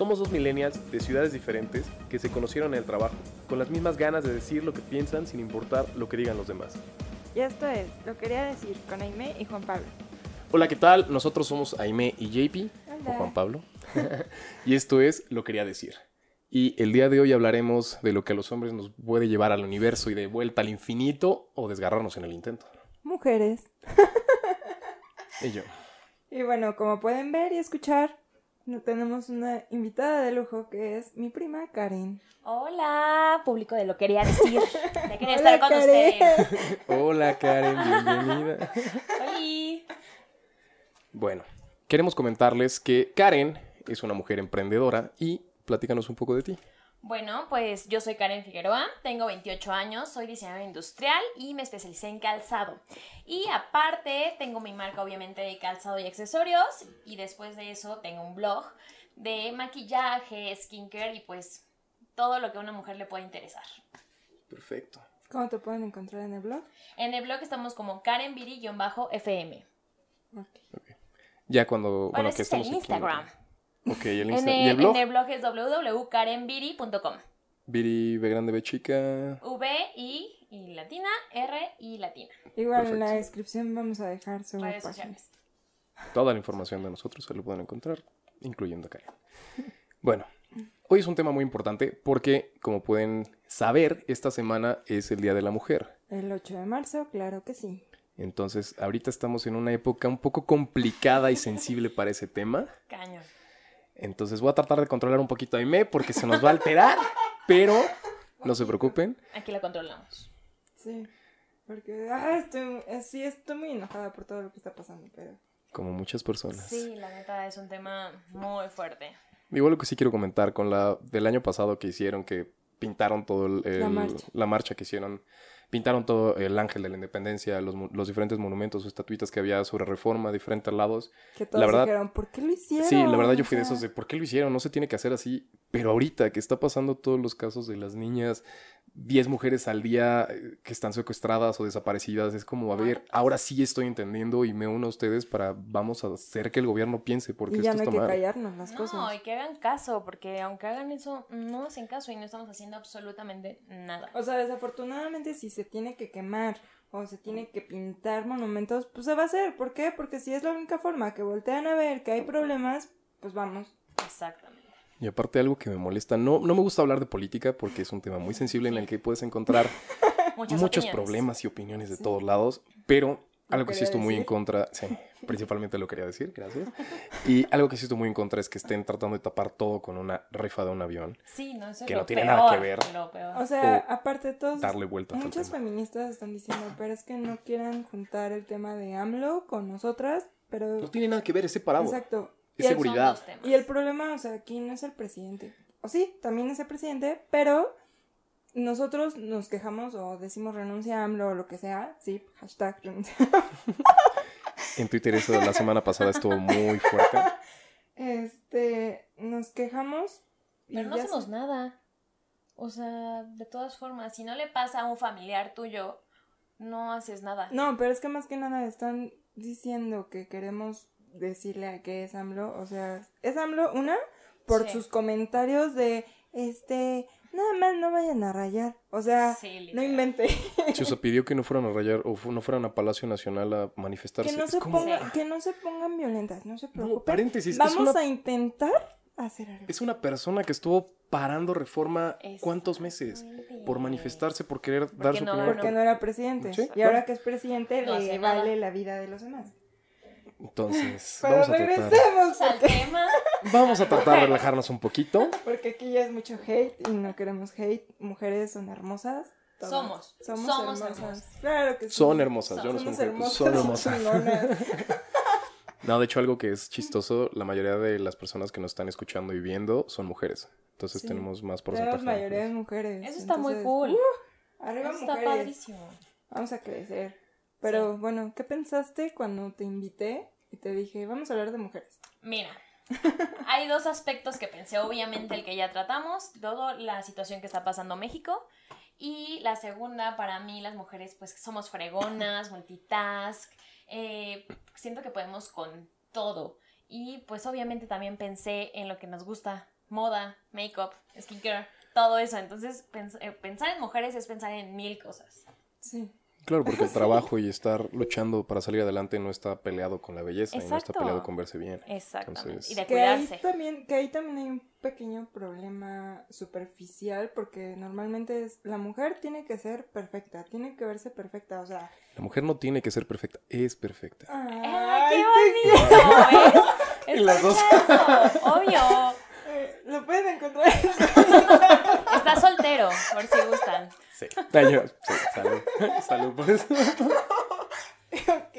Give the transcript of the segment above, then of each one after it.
Somos dos millennials de ciudades diferentes que se conocieron en el trabajo, con las mismas ganas de decir lo que piensan sin importar lo que digan los demás. Y esto es Lo Quería Decir con Aime y Juan Pablo. Hola, ¿qué tal? Nosotros somos Aime y JP, o Hola. Juan Pablo, y esto es Lo Quería Decir. Y el día de hoy hablaremos de lo que a los hombres nos puede llevar al universo y de vuelta al infinito o desgarrarnos en el intento. Mujeres. Y yo. Y bueno, como pueden ver y escuchar, tenemos una invitada de lujo que es mi prima Karen. Hola, público de lo quería decir. Quería Hola, estar con Karen. ustedes. Hola, Karen, bienvenida. Oli. Bueno, queremos comentarles que Karen es una mujer emprendedora y platícanos un poco de ti. Bueno, pues yo soy Karen Figueroa, tengo 28 años, soy diseñadora industrial y me especialicé en calzado. Y aparte tengo mi marca obviamente de calzado y accesorios y después de eso tengo un blog de maquillaje, skincare y pues todo lo que a una mujer le puede interesar. Perfecto. ¿Cómo te pueden encontrar en el blog? En el blog estamos como karenviri-fm. Ya cuando, Bueno, bueno, que es el estamos aquí. Instagram. Ok, el En el, ¿Y el blog? en el blog es www.karenviri.com. Viri, B grande, B chica. V, I, y latina, R, y latina. Igual en la descripción vamos a dejar su Redes página. sociales. Toda la información de nosotros se lo pueden encontrar, incluyendo a Karen. Bueno, hoy es un tema muy importante porque, como pueden saber, esta semana es el Día de la Mujer. El 8 de marzo, claro que sí. Entonces, ahorita estamos en una época un poco complicada y sensible para ese tema. Cañón. Entonces, voy a tratar de controlar un poquito a Aime porque se nos va a alterar, pero no se preocupen. Aquí la controlamos. Sí. Porque, ah, estoy, eh, sí, estoy muy enojada por todo lo que está pasando, pero... Como muchas personas. Sí, la neta es un tema muy fuerte. Igual lo que sí quiero comentar con la del año pasado que hicieron, que pintaron todo el, el- La marcha. la marcha que hicieron, pintaron todo el ángel de la independencia, los, los diferentes monumentos o estatuitas que había sobre reforma, diferentes lados. Que todos La verdad- dijeron, ¿por qué lo hicieron? Sí, la verdad yo O fui de esos de, ¿por qué lo hicieron? No se tiene que hacer así. Pero ahorita que está pasando todos los casos de las niñas, 10 mujeres al día eh, que están secuestradas o desaparecidas, es como, a ver, ahora sí estoy entendiendo y me uno a ustedes para, vamos a hacer que el gobierno piense, porque Y ya esto no hay está que mal. callarnos las No, cosas. y que hagan caso, porque aunque hagan eso, no hacen caso y no estamos haciendo absolutamente nada. O sea, desafortunadamente si se tiene que quemar o se tiene que pintar monumentos, pues se va a hacer. ¿Por qué? Porque si es la única forma que voltean a ver que hay problemas, pues vamos. Exactamente. Y aparte algo que me molesta, no, no me gusta hablar de política porque es un tema muy sensible en el que puedes encontrar muchos opiniones. problemas y opiniones de Sí. todos lados, pero algo que sí estoy muy en contra, sí, principalmente lo quería decir, gracias. Y algo que sí estoy muy en contra es que estén tratando de tapar todo con una rifa de un avión, Sí, no, eso es Que lo no tiene peor, nada que ver. Lo peor. O sea, O aparte de todos, darle vueltas al muchas feministas están diciendo, pero es que no quieran juntar el tema de AMLO con nosotras, pero... No tiene nada que ver, es separado. Exacto. Seguridad. y el problema, o sea, aquí no es el presidente. O sí, también es el presidente, pero nosotros nos quejamos o decimos renuncia a AMLO o lo que sea, sí, hashtag renuncia. En Twitter eso de la semana pasada estuvo muy fuerte. Este, nos quejamos. Pero no hacemos se- nada. O sea, de todas formas, si no le pasa a un familiar tuyo, no haces nada. No, pero es que más que nada están diciendo que queremos decirle a que es AMLO. O sea, es AMLO, una, por Sí. sus comentarios de, este, nada más no vayan a rayar. O sea, Sí, no invente. Se os pidió que no fueran a rayar o no fueran a Palacio Nacional a manifestarse. Que no, se como- ponga- que no se pongan violentas, no se No, preocupen. paréntesis, Vamos una, a intentar hacer algo. es una persona que estuvo parando reforma cuántos meses por manifestarse, por querer dar su no opinión. Porque no era presidente. Sí, y ahora que es presidente No le vale la vida de los demás. Entonces, Pero vamos a tratar, regresemos, Al porque, tema. vamos a tratar de relajarnos un poquito. porque aquí ya es mucho hate y no queremos hate. Mujeres son hermosas. todas. Somos. Somos, Somos hermosas. hermosas. Claro que sí. Son hermosas, yo no soy hermosas. son hermosas. No, de hecho algo que es chistoso, la mayoría de las personas que nos están escuchando y viendo son mujeres. Entonces Sí. tenemos más porcentaje. De mayoría de mujeres. Eso está muy cool. uh, arriba Eso está mujeres. padrísimo. Vamos a crecer. Pero bueno, ¿qué pensaste cuando te invité y te dije, vamos a hablar de mujeres? Mira, hay dos aspectos que pensé. Obviamente el que ya tratamos, todo la situación que está pasando México. Y la segunda, para mí, las mujeres, pues somos fregonas, multitask. eh, siento que podemos con todo. Y pues obviamente también pensé en lo que nos gusta moda, make-up, skincare, todo eso. Entonces, pens- eh, pensar en mujeres es pensar en mil cosas. Sí. Claro, porque el trabajo y estar luchando para salir adelante no está peleado con la belleza y no está Exacto. peleado con verse bien. Exactamente. Entonces- y de Que ahí, también, que ahí también hay un pequeño problema superficial porque normalmente es la mujer tiene que ser perfecta, tiene que verse perfecta, o sea, La mujer no tiene que ser perfecta, es perfecta. ¡Ay, qué qué- bonito! ¿ves? Y las dos. Exacto, Obvio. eh, lo pueden encontrar. Está soltero, por si gustan. Sí. Yo- sí, salud. Salud por eso. Ok.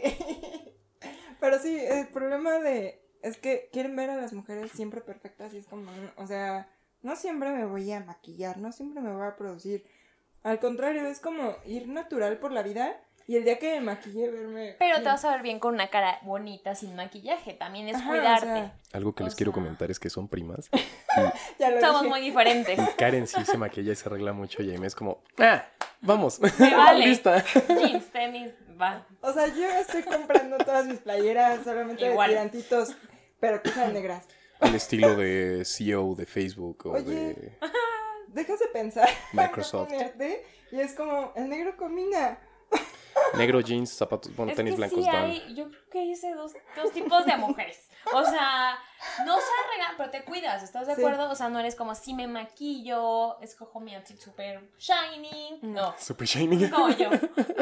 Pero sí, el problema de es que quieren ver a las mujeres siempre perfectas y es como, o sea, no siempre me voy a maquillar, no siempre me voy a producir. Al contrario, es como ir natural por la vida y el día que me maquille verme. Pero te vas a ver bien con una cara bonita, sin maquillaje. También es Ajá, o cuidarte. sea, Algo que O les quiero comentar es que son primas. ya lo Somos dije. muy diferentes. Y Karen sí se maquilla y se arregla mucho y Amy es como, ah, vamos. Me vale. Lista. Jeans, tenis, va. O sea, yo estoy comprando todas mis playeras solamente Igual. de tirantitos, pero que sean negras. Al estilo de CEO de Facebook o Oye. de... Dejas de pensar. Microsoft. y es como, el negro combina. Negro jeans, zapatos, bueno, es tenis que blancos. sí down. hay, yo creo que hice dos, dos tipos de mujeres. O sea, no se arreglan, pero te cuidas, ¿estás de Sí. acuerdo? O sea, no eres como si me maquillo, escojo mi outfit súper shiny. No. Super shiny. Como yo.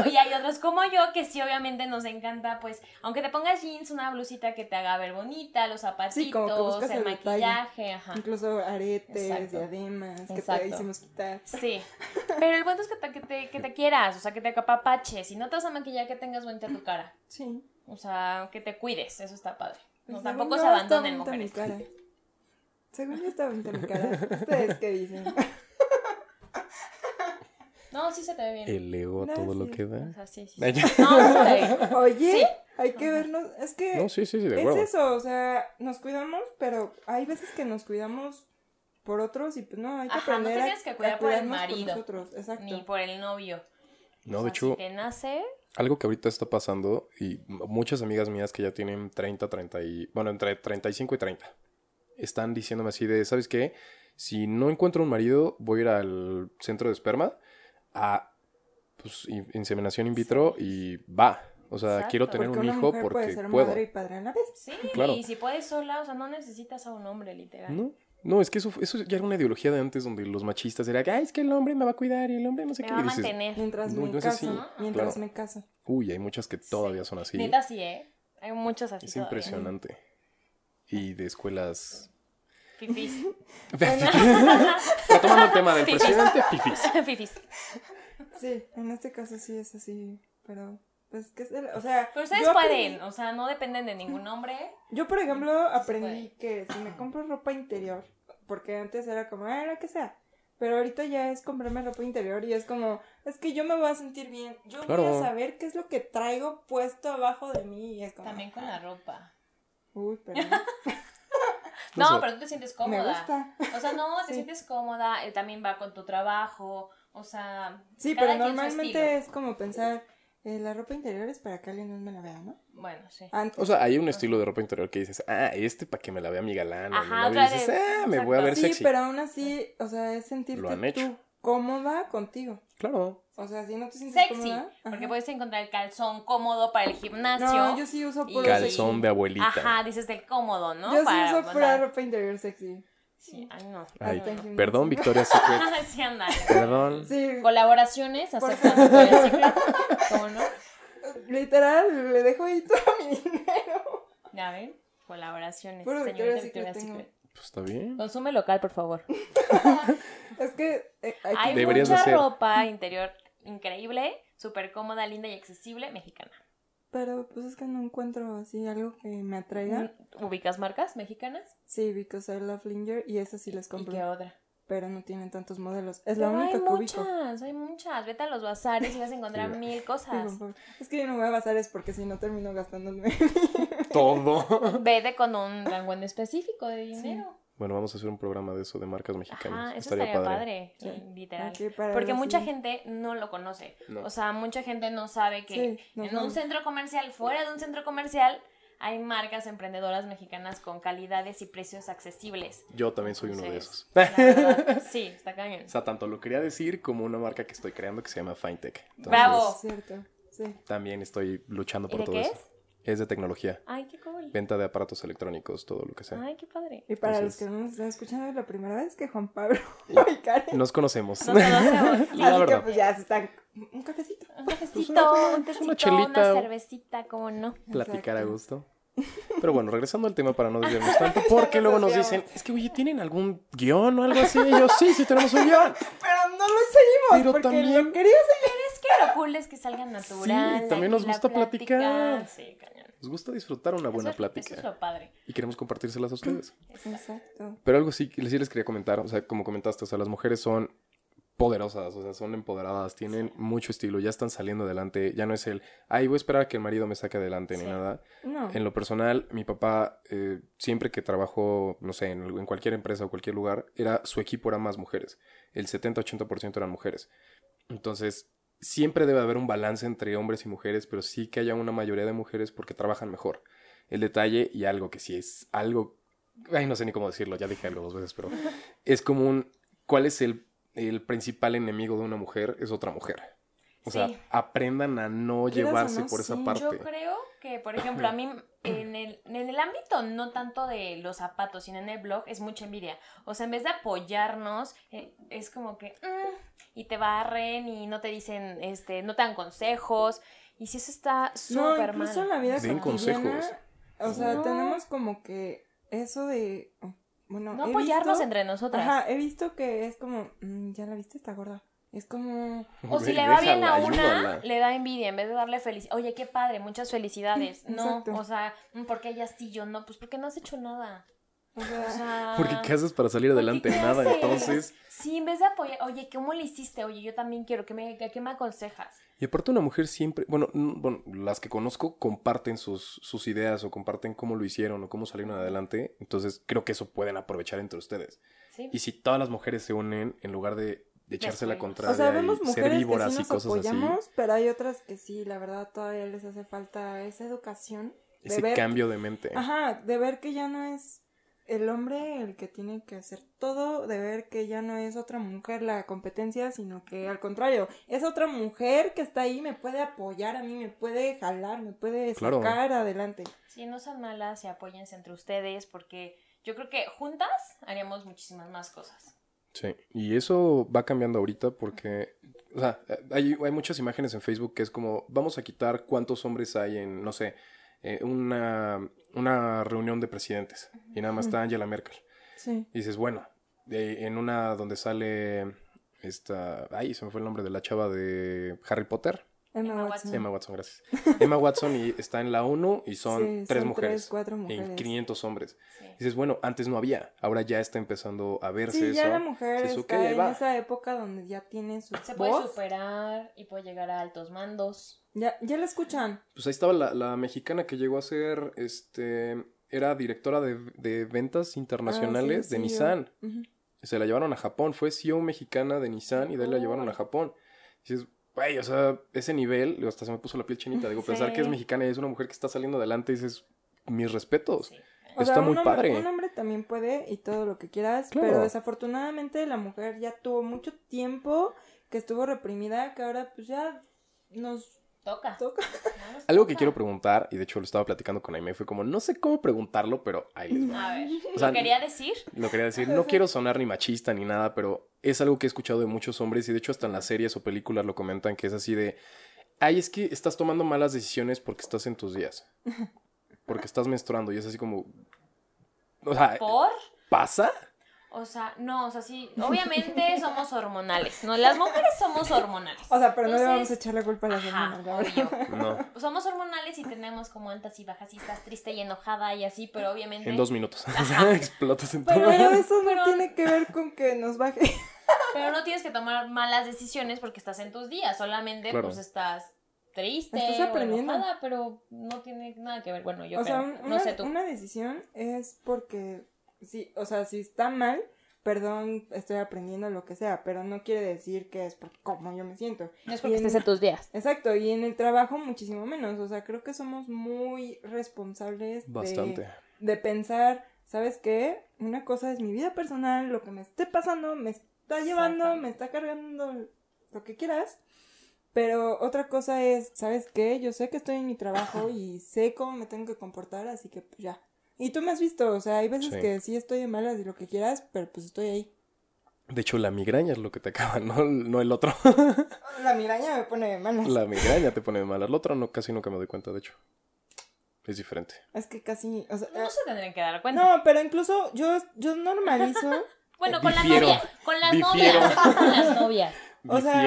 Y hay otros como yo que sí, obviamente nos encanta, pues, aunque te pongas jeans, una blusita que te haga ver bonita, los zapatitos, Sí, como que buscas el el maquillaje, ajá. Incluso aretes, Exacto. diademas, que Exacto. te hicimos quitar. Sí, pero el punto es que te, que, te, que te quieras, o sea, que te acapapaches. Si no te vas a maquillar, que tengas bonita tu cara. Sí. O sea, que te cuides, eso está padre. No, Pues tampoco se abandonen mujeres. mi cara. Según yo está bonita mi cara. ¿Ustedes qué dicen? No, sí se te ve bien. El ego, todo lo que O da. sea, sí, sí. No, sí. Oye, Sí. hay que vernos. Es que No, sí, sí, sí, de es eso, o sea, nos cuidamos, pero hay veces que nos cuidamos por otros y pues no, hay que Ajá, no aprender te a- tienes que a cuidar por el marido. nosotros. Exacto. Ni por el novio. No, O de hecho, Si te nace, algo que ahorita está pasando y muchas amigas mías que ya tienen 30, 30 y... Bueno, entre 35 y 30. Están diciéndome así de, ¿sabes qué? Si no encuentro un marido, voy a ir al centro de esperma a pues, in- inseminación in vitro y va. O sea, Exacto. quiero tener porque un hijo porque puede ser puedo. madre y padre a la vez. sí. Claro. Y si puedes sola, o sea, no necesitas a un hombre, literal. No, no, es que eso, eso ya era una ideología de antes donde los machistas era que, ay, es que el hombre me va a cuidar y el hombre no sé Me qué. va a Y dices, mantener. Mientras No, me no caso. así, Mientras claro. me caso. uy, hay muchas que todavía son así. Neta sí, ¿eh? Hay muchos así Es todavía. impresionante. Y de escuelas... Fifis. Retomando el tema del presidente, fifis. Fifis. Sí, en este caso sí es así, pero pues que es el- o sea, Pero ustedes yo pueden, aprendí- o sea, no dependen de ningún hombre. yo por ejemplo aprendí que si me compro ropa interior, porque antes era como, ah, la que sea, pero ahorita ya es comprarme ropa interior y es como, es que yo me voy a sentir bien, yo voy a saber qué es lo que traigo puesto abajo de mí y es como, También con la ropa. uy, pero No No, sé. pero tú te sientes me cómoda. gusta. O sea, no, te Sí. sientes cómoda, eh, también va con tu trabajo, o sea... Sí, cada pero normalmente es como pensar, eh, la ropa interior es para que alguien no me la vea, ¿no? Bueno, sí. Antes. O sea, hay un estilo de ropa interior que dices, ah, este para que me la vea mi galán. o mi Ajá, novio", y otra dices, ah, me voy a ver sí, sexy. pero aún así, o sea, es Lo han sentirte hecho. tú cómoda contigo. Claro. O sea, si no te sientes Sexy, cómoda. porque puedes encontrar el calzón cómodo para el gimnasio. No, yo sí uso puro Y- Calzón de abuelita. Ajá, dices del cómodo, ¿no? Yo sí Para uso pura ropa interior sexy. Sí, ay, no. Ay, perdón, Victoria Secret. sí, ándale. Perdón. Sí, Colaboraciones, aceptan Victoria's Secret. ¿Cómo no? literal, le dejo ahí todo mi dinero. Ya ven, colaboraciones. Puro Victoria's Secret. Pues está bien. Consume local, por favor. Es que eh, hay Hay mucha hacer. ropa interior increíble, súper cómoda, linda y accesible, mexicana. Pero pues es que no encuentro así algo que me atraiga. ¿Ubicas marcas mexicanas? Sí, because I love Linger y esas sí las ¿Y compro. qué otra? Pero no tienen tantos modelos. Es la única hay que ubico. muchas, hay muchas. Vete a los bazares y vas a encontrar Sí. mil cosas. Es que yo no voy a basar es porque si no termino gastándome. Todo. Vete con un rango en específico de dinero. Bueno, vamos a hacer un programa de eso, de marcas mexicanas. Ajá, eso estaría, estaría padre. padre, Sí. literal. Ok, para Porque mucha gente no lo conoce. No. O sea, mucha gente no sabe que Sí, no en sabe. un centro comercial, fuera de un centro comercial, hay marcas emprendedoras mexicanas con calidades y precios accesibles. Yo también soy uno de esos. verdad, sí, está cañón. O sea, tanto lo quería decir como una marca que estoy creando que se llama Fintech. Entonces, Bravo. Es cierto, sí. También estoy luchando ¿Y por de todo qué eso. es? Es de tecnología. Ay, qué cool. Venta de aparatos electrónicos, todo lo que sea. Ay, qué padre. Y para Entonces- los que no nos están escuchando, es la primera vez que Juan Pablo Y- Karen. Nos conocemos. Nos conocemos. La Así que pues ya se están. Un cafecito. Un cafecito, una- un una tecito, una, chelita. cervecita, ¿cómo no? Platicar a gusto. Pero bueno, regresando al tema para no desviarnos tanto, porque luego nos dicen, es que, oye, ¿tienen algún guion o algo así? Y yo, sí, sí tenemos un guion. Pero no lo seguimos Pero porque también- lo quería seguir. Es que lo cool es que salga natural. también nos gusta plática. platicar. Sí, cañón. Nos gusta disfrutar una buena eso, plática. Eso es lo padre. Y queremos compartírselas a ustedes. Exacto. Pero algo sí, que sí les quería comentar, o sea, como comentaste, o sea, las mujeres son poderosas, o sea, son empoderadas, tienen mucho estilo, ya están saliendo adelante, ya no es el, ay, voy a esperar a que el marido me saque adelante ni nada. No. En lo personal, mi papá, eh, siempre que trabajó, no sé, en, en cualquier empresa o cualquier lugar, era, su equipo era más mujeres. El 70-80% eran mujeres. Entonces, siempre debe haber un balance entre hombres y mujeres, pero sí que haya una mayoría de mujeres porque trabajan mejor. El detalle y algo que sí es algo, ay, no sé ni cómo decirlo, ya dije algo dos veces, pero es como un, ¿cuál es el, el principal enemigo de una mujer? Es otra mujer. O sea, aprendan a no llevarse no, por esa sí. parte. Yo creo que, por ejemplo, a mí en el, en el ámbito no tanto de los zapatos, sino en el blog, es mucha envidia. O sea, en vez de apoyarnos, eh, es como que... mm, y te barren y no te dicen, este, no te dan consejos. Y si eso está No, súper incluso mal. en la vida Den cotidiana. consejos. O sea, No. tenemos como que eso de. oh, Bueno, No apoyarnos visto- entre nosotras. Ajá, he visto que es como. mm, ya la viste, está gorda. Es como. O si le va bien a una, le da envidia en vez de darle felicidad. Oye, qué padre, muchas felicidades. No, Exacto. o sea, mm, porque ella sí, yo no, pues porque no has hecho nada. O sea, Porque ¿qué haces para salir adelante? ¿qué Nada, haces? entonces... Sí, en vez de apoyar, oye, ¿cómo le hiciste? Oye, yo también quiero, ¿qué me, qué me aconsejas? Y aparte una mujer siempre, bueno, bueno, las que conozco comparten sus, sus ideas o comparten cómo lo hicieron o cómo salieron adelante, entonces creo que eso pueden aprovechar entre ustedes. Sí. Y si todas las mujeres se unen en lugar de, de echarse la Después. contraria o sea, vemos y ser mujeres que víboras sí y nos cosas apoyamos, pero hay otras que sí, la verdad, todavía les hace falta esa educación. así, De ese ver, cambio de mente. Ajá, de ver que ya no es el hombre el que tiene que hacer todo, de ver que ya no es otra mujer la competencia, sino que al contrario, es otra mujer que está ahí, me puede apoyar a mí, me puede jalar, me puede Claro. sacar adelante. Sí, no sean malas y apóyense entre ustedes porque yo creo que juntas haríamos muchísimas más cosas. Sí, y eso va cambiando ahorita porque, o sea, hay, hay muchas imágenes en Facebook que es como, vamos a quitar cuántos hombres hay en, no sé, eh, una, una reunión de presidentes y nada más está Angela Merkel. Sí. Y dices, bueno, de- en una donde sale esta, ay, se me fue el nombre de la chava de Harry Potter. Emma, Emma Watson. Emma Watson, gracias. Emma Watson y está en la ONU y son Sí, tres son mujeres. tres, cuatro mujeres. En 500 hombres. Sí. Dices, bueno, antes no había, ahora ya está empezando a verse Sí, eso. ya la mujer Dices, está ok, ahí en va. esa época donde ya tiene su Se puede superar y puede llegar a altos mandos. Ya, ya la escuchan. Pues ahí estaba la, la mexicana que llegó a ser, este, era directora de, de ventas internacionales Ah, sí, de sí, Nissan. Se la llevaron a Japón, fue CEO mexicana de Nissan y de ahí la llevaron a Japón. Dices, güey, o sea, ese nivel, digo, hasta se me puso la piel chinita. Digo, pensar que es mexicana y es una mujer que está saliendo adelante, dices, mis respetos. Sí. O Está sea, muy un hombre, padre. Un hombre también puede y todo lo que quieras, Claro. pero desafortunadamente la mujer ya tuvo mucho tiempo que estuvo reprimida, que ahora pues ya nos Toca. toca. Algo que quiero preguntar, y de hecho lo estaba platicando con Aime, fue como, no sé cómo preguntarlo, pero ahí les va. A ver, O sea, ¿lo quería decir? Lo quería decir, no quiero sonar ni machista ni nada, pero es algo que he escuchado de muchos hombres y de hecho hasta en las series o películas lo comentan que es así de, ay, es que estás tomando malas decisiones porque estás en tus días, porque estás menstruando y es así como, o sea, ¿Por? ¿pasa? O sea, no, o sea, sí, obviamente somos hormonales, ¿no? Las mujeres somos hormonales. O sea, pero no le vamos a Entonces, echar la culpa a las Ajá, hermanas, la verdad. No, somos hormonales y tenemos como altas y bajas y estás triste y enojada y así, pero obviamente... en dos minutos, o sea, explotas en Pero todo. eso no Pero- tiene que ver con que nos baje. Pero no tienes que tomar malas decisiones porque estás en tus días, solamente Claro. pues estás triste Estás o aprendiendo. enojada, pero no tiene nada que ver. Bueno, yo o sea, creo. no una, sé tú. una decisión es porque, sí, o sea, si está mal, perdón, estoy aprendiendo lo que sea, pero no quiere decir que es por cómo yo me siento. No es porque en- estés en tus días. Exacto, y en el trabajo muchísimo menos, o sea, creo que somos muy responsables de- Bastante. de pensar, ¿sabes qué? Una cosa es mi vida personal, lo que me esté pasando, me está llevando, me está cargando lo que quieras. Pero otra cosa es, ¿sabes qué? Yo sé que estoy en mi trabajo y sé cómo me tengo que comportar, así que pues ya. Y tú me has visto, o sea, hay veces Sí. que sí estoy de malas y lo que quieras, pero pues estoy ahí. De hecho, la migraña es lo que te acaba, no, no el otro. La miraña me pone de malas. la migraña te pone de mal. El otro no, casi nunca me doy cuenta, de hecho. Es diferente. Es que casi, o sea, No se tendrían que dar cuenta. no, pero incluso yo, yo normalizo, Bueno, con Difiero. la novia. Con las Difiero. novias. Con las novias. O sea,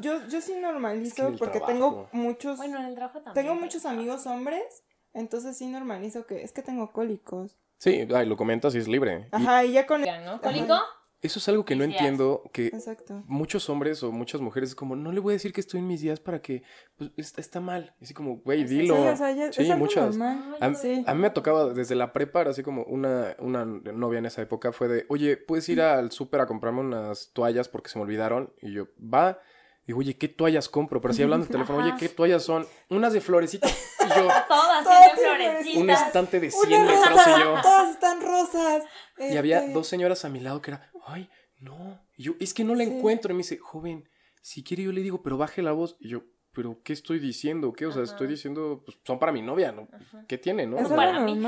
yo, yo sí Es que normalizo en el porque trabajo. tengo muchos Bueno, en el trabajo también. Tengo muchos amigos hombres, entonces sí normalizo que es que tengo cólicos. Sí, ay, lo comentas y es libre. Y Ajá, y ya con... ¿no? ¿Cólico? eso es algo que no días. entiendo, que Exacto. muchos hombres o muchas mujeres es como, no le voy a decir que estoy en mis días para que, pues, está, está mal. Así como, güey, Sí, dilo. Sí, o sea, ya Sí, muchas. A, Sí. a mí me tocaba desde la prepa, así como una, una novia en esa época fue de, oye, ¿puedes ir al súper a comprarme unas toallas porque se me olvidaron? Y yo, va. Digo, oye, ¿qué toallas compro? Pero así hablando en teléfono, oye. ¿qué toallas son? Unas de florecitas. Y yo, Todas florecitas. un estante de 100 Una litros rosa, y yo. todas están rosas. Y había Este, dos señoras a mi lado que era, ay, no. Y yo, es que no la Sí. encuentro. Y me dice, joven, si quiere yo le digo, pero baje la voz. Y yo, pero ¿qué estoy diciendo? ¿Qué? O sea, Ajá. estoy diciendo, pues son para mi novia, ¿no? Ajá. ¿Qué tiene, no? O Es sea, para mí.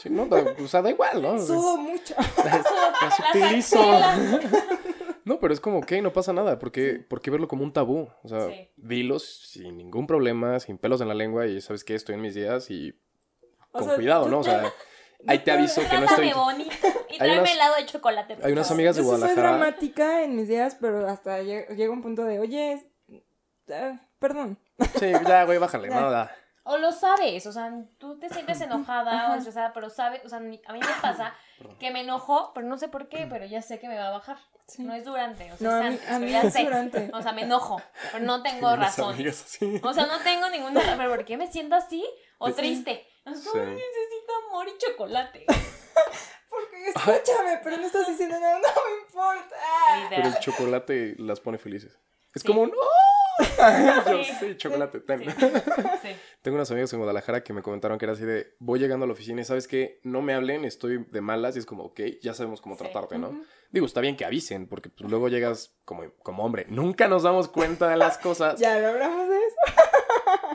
sí, no, da- o sea, da igual, ¿no? Sudo mucho. las Las utilizo. No, pero es como, ok, no pasa nada. ¿Por qué, por qué verlo como un tabú? O sea, Sí. dilos sin ningún problema, sin pelos en la lengua y sabes que estoy en mis días y O con sea, cuidado, yo ¿no? O sea, ahí te aviso que no estoy... Bonito. Y Hay tráeme unas- helado de chocolate. Hay unas amigas de Yo sí soy Guadalajara. dramática en mis días, pero hasta lle- llega un punto de, oye, es- ah, perdón. Sí, ya, güey, bájale, Ya. No. O lo sabes, o sea, tú te sientes enojada o estresada, pero sabes, o sea, a mí me pasa que me enojo, pero no sé por qué, pero ya sé que me va a bajar. Sí. No es durante, o sea, No, a es mí, antes, a mí ya es sé. durante. O sea, me enojo, pero no tengo Mis razón. O sea, no tengo ninguna razón, pero ¿por qué me siento así? O Sí. triste. O sea, Sí. necesito amor y chocolate. Porque escúchame, pero no estás diciendo nada, no me importa. Pero el chocolate las pone felices. Es Sí. como, ¡no! Yo, Sí. sí, chocolate, ten. Sí. Sí. Tengo unas amigas en Guadalajara que me comentaron que era así de, voy llegando a la oficina y sabes que no me hablen, estoy de malas y es como, ok, ya sabemos cómo Sí. tratarte, ¿no? Digo, está bien que avisen, porque pues, luego llegas como, como hombre. Nunca nos damos cuenta de las cosas. Ya lo hablamos de eso.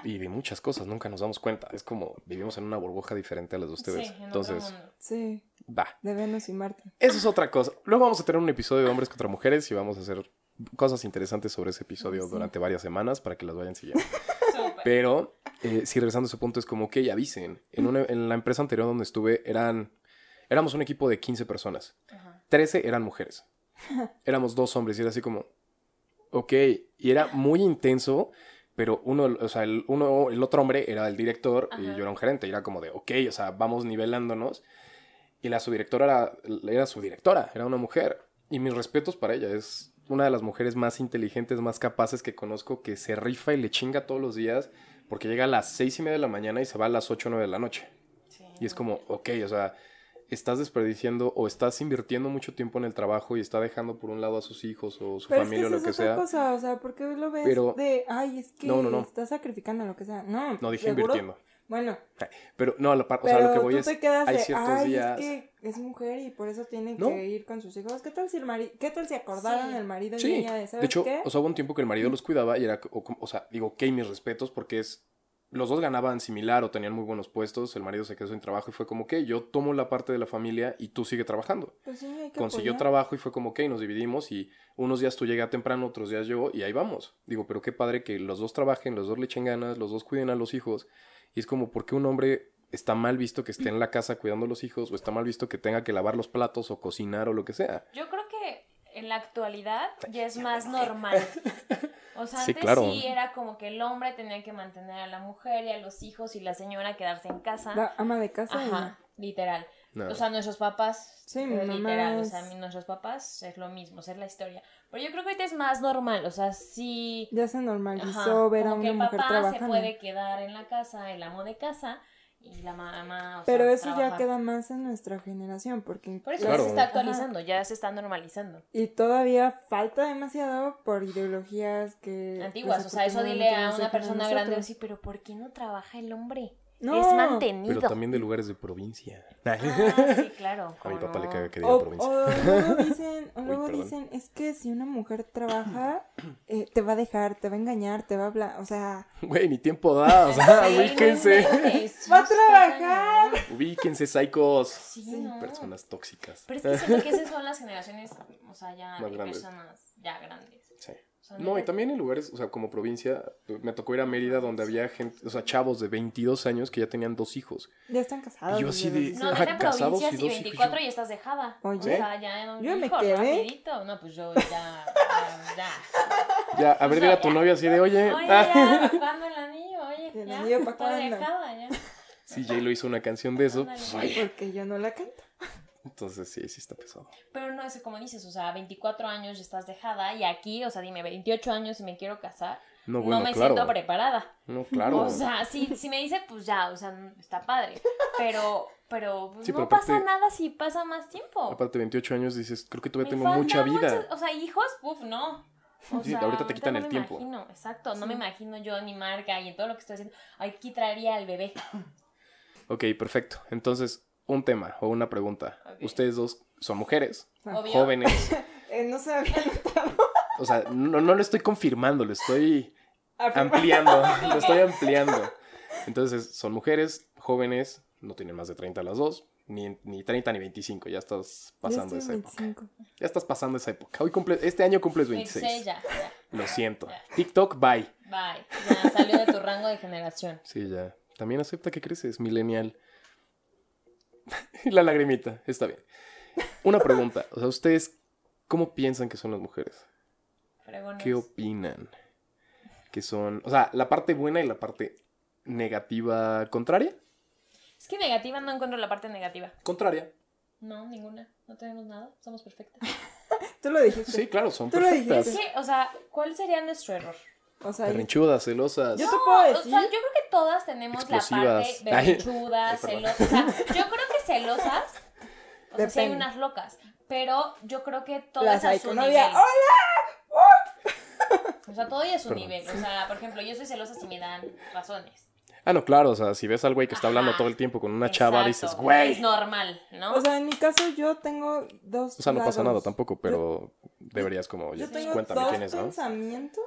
Y de muchas cosas, nunca nos damos cuenta. Es como, vivimos en una burbuja diferente a las de ustedes. Sí, en otro Entonces, mundo. Sí, va. de Venus y Marte. Eso es otra cosa. Luego vamos a tener un episodio de hombres contra mujeres y vamos a hacer cosas interesantes sobre ese episodio Sí. durante varias semanas para que las vayan siguiendo. Pero, eh, sí, regresando a ese punto, es como que avisen. En, una- en la empresa anterior donde estuve, eran, éramos un equipo de 15 personas. Ajá. 13 eran mujeres. Éramos dos hombres y era así como, ok. Y era muy intenso, pero uno, o sea, el, uno, el otro hombre era el director y Ajá. yo era un gerente. Y era como de, ok, o sea, vamos nivelándonos. Y la subdirectora era, era su directora, era una mujer. Y mis respetos para ella, es una de las mujeres más inteligentes, más capaces que conozco, que se rifa y le chinga todos los días porque llega a las seis y media de la mañana y se va a las ocho o nueve de la noche. Sí. Y es como, ok, o sea, estás desperdiciando o estás invirtiendo mucho tiempo en el trabajo y está dejando por un lado a sus hijos o su Pero familia es que o lo que sea. cosa, o sea, ¿por qué lo ves Pero- de, ay, es que No, no, no. estás sacrificando lo que sea? No, No dije ¿seguro? invirtiendo. Bueno, Pero no, a la par- o pero sea, lo que voy tú es. te quedas hay de, ciertos ay, días- es que es mujer y por eso tiene No. que ir con sus hijos. ¿Qué tal si el marido, qué tal si acordaron Sí. el marido y Sí, ella de, ¿sabes de hecho, qué? o sea, hubo un tiempo que el marido los cuidaba y era, o, o sea, digo, ok, mis respetos porque es, los dos ganaban similar o tenían muy buenos puestos, el marido se quedó sin trabajo y fue como, ok, yo tomo la parte de la familia y tú sigue trabajando. Pues sí, hay que Consiguió apoyar. trabajo y fue como, ok, nos dividimos y unos días tú llegas temprano, otros días yo y ahí vamos. Digo, pero qué padre que los dos trabajen, los dos le echen ganas, los dos cuiden a los hijos y es como, ¿por qué un hombre está mal visto que esté en la casa cuidando a los hijos o está mal visto que tenga que lavar los platos o cocinar o lo que sea? Yo creo que en la actualidad ya es más normal. O sea, Sí, antes claro. sí era como que el hombre tenía que mantener a la mujer y a los hijos y la señora quedarse en casa. La ama de casa. y- Ajá, literal. No. O sea, nuestros papás, Sí, mi mamá literal, o es- sea, mi- nuestros papás es lo mismo, es la historia. Pero yo creo que ahorita es más normal, o sea, sí... Ya se Ajá, normalizó ver a como que una el mujer papá trabajando. se puede quedar en la casa, el amo de casa, y la mamá. o Pero sea, eso ya queda más en nuestra generación, porque Por eso Claro. ya se está Ajá. actualizando, ya se está normalizando. Y todavía falta demasiado por ideologías que... Antiguas, pues, o sea, eso dile a una persona grande así, pero ¿por qué no trabaja el hombre? No. Es mantenido. Pero también de lugares de provincia. Ah, sí, claro. A mi ¿cómo papá le no? caga que diga O, provincia. o luego dicen, o Uy, luego perdón. dicen, es que si una mujer trabaja, eh, te va a dejar, te va a engañar, te va a hablar, o sea, Güey, ni tiempo da, o sea, Sí, no ubíquense. sí ¡Va a trabajar! Ubíquense, psicos. Sí, Sí. no. Personas tóxicas. Pero es que siento que esas son las generaciones, o sea, ya Más de grandes. personas ya grandes. Sí. No, y también en lugares, o sea, como provincia, me tocó ir a Mérida donde había gente, o sea, chavos de 22 años que ya tenían dos hijos. ya están casados. Y yo así de- No, Ajá, en casados y y dos hijos, 24 yo- y estás dejada. Oye. O sea, ya no Yo me hijos, quedé. rapidito. No, pues yo ya, ya, ya. Ya, a ver, dile a tu Ya. novia así de, oye, Oye, ah". ya, ¿pa' cuándo el anillo? Oye, ¿El ya, anillo pa' estoy cuándo? dejada, ya. Sí, Jay lo hizo una canción de eso. Ándale. Porque yo no la canto. Entonces, sí, sí está pesado. Pero no es como dices, o sea, 24 años ya estás dejada y aquí, o sea, dime, 28 años y me quiero casar, No, me claro. siento preparada. No, claro. O sea, si, si me dice, pues ya, o sea, está padre. Pero, pero pues, Sí, no pero pasa nada si pasa más tiempo. Aparte, 28 años dices, creo que todavía Me tengo mucha vida. muchas- o sea, hijos, uff, no. O Sí, sea, ahorita te quitan no el me tiempo. Imagino, exacto, no me imagino yo en mi marca y en todo lo que estoy haciendo. Aquí traería al bebé. Ok, perfecto. Entonces, un tema o una pregunta. Ustedes dos son mujeres, Obvio. jóvenes. Eh, no se había notado. O sea, no, no lo estoy confirmando, lo estoy ampliando. lo estoy ampliando. Entonces, son mujeres, jóvenes, no tienen más de 30 las dos, ni, ni 30 ni 25, ya estás pasando esa época. 25. Ya estás pasando esa época. Hoy cumple, este año cumples 26 26. ya, ya. Lo siento. TikTok, bye. Bye. Ya salió de tu rango de generación. Sí, ya. También acepta que creces, millennial. Y la lagrimita, está bien. Una pregunta, o sea, ustedes, ¿cómo piensan que son las mujeres? ¿Qué opinan? Que son, o sea, la parte buena y la parte negativa contraria. Es que negativa no encuentro la parte negativa. Contraria. No, ninguna. No tenemos nada. Somos perfectas. Tú lo dijiste. Sí, claro, son Tú lo perfectas. Es que, o sea, ¿cuál sería nuestro error? O sea, yo, Berrinchudas, celosas. yo te puedo O decir. sea, yo creo que todas tenemos la parte Ay. berrinchuda, Ay, perdón. celosas. O sea, yo creo que celosas. O sea, sí hay unas locas. Pero yo creo que todo Las es a su nivel. novia. O sea, todo y a su Perdón. nivel. O sea, por ejemplo, yo soy celosa si me dan razones. Ah, no, claro, o sea, si ves al güey que está hablando Ajá. todo el tiempo con una chava, Exacto. dices, güey. Es normal, ¿no? O sea, en mi caso yo tengo dos O sea, no pasa lados. nada tampoco, pero deberías como, oye, Yo pues tengo cuéntame dos quién es, ¿no? pensamientos.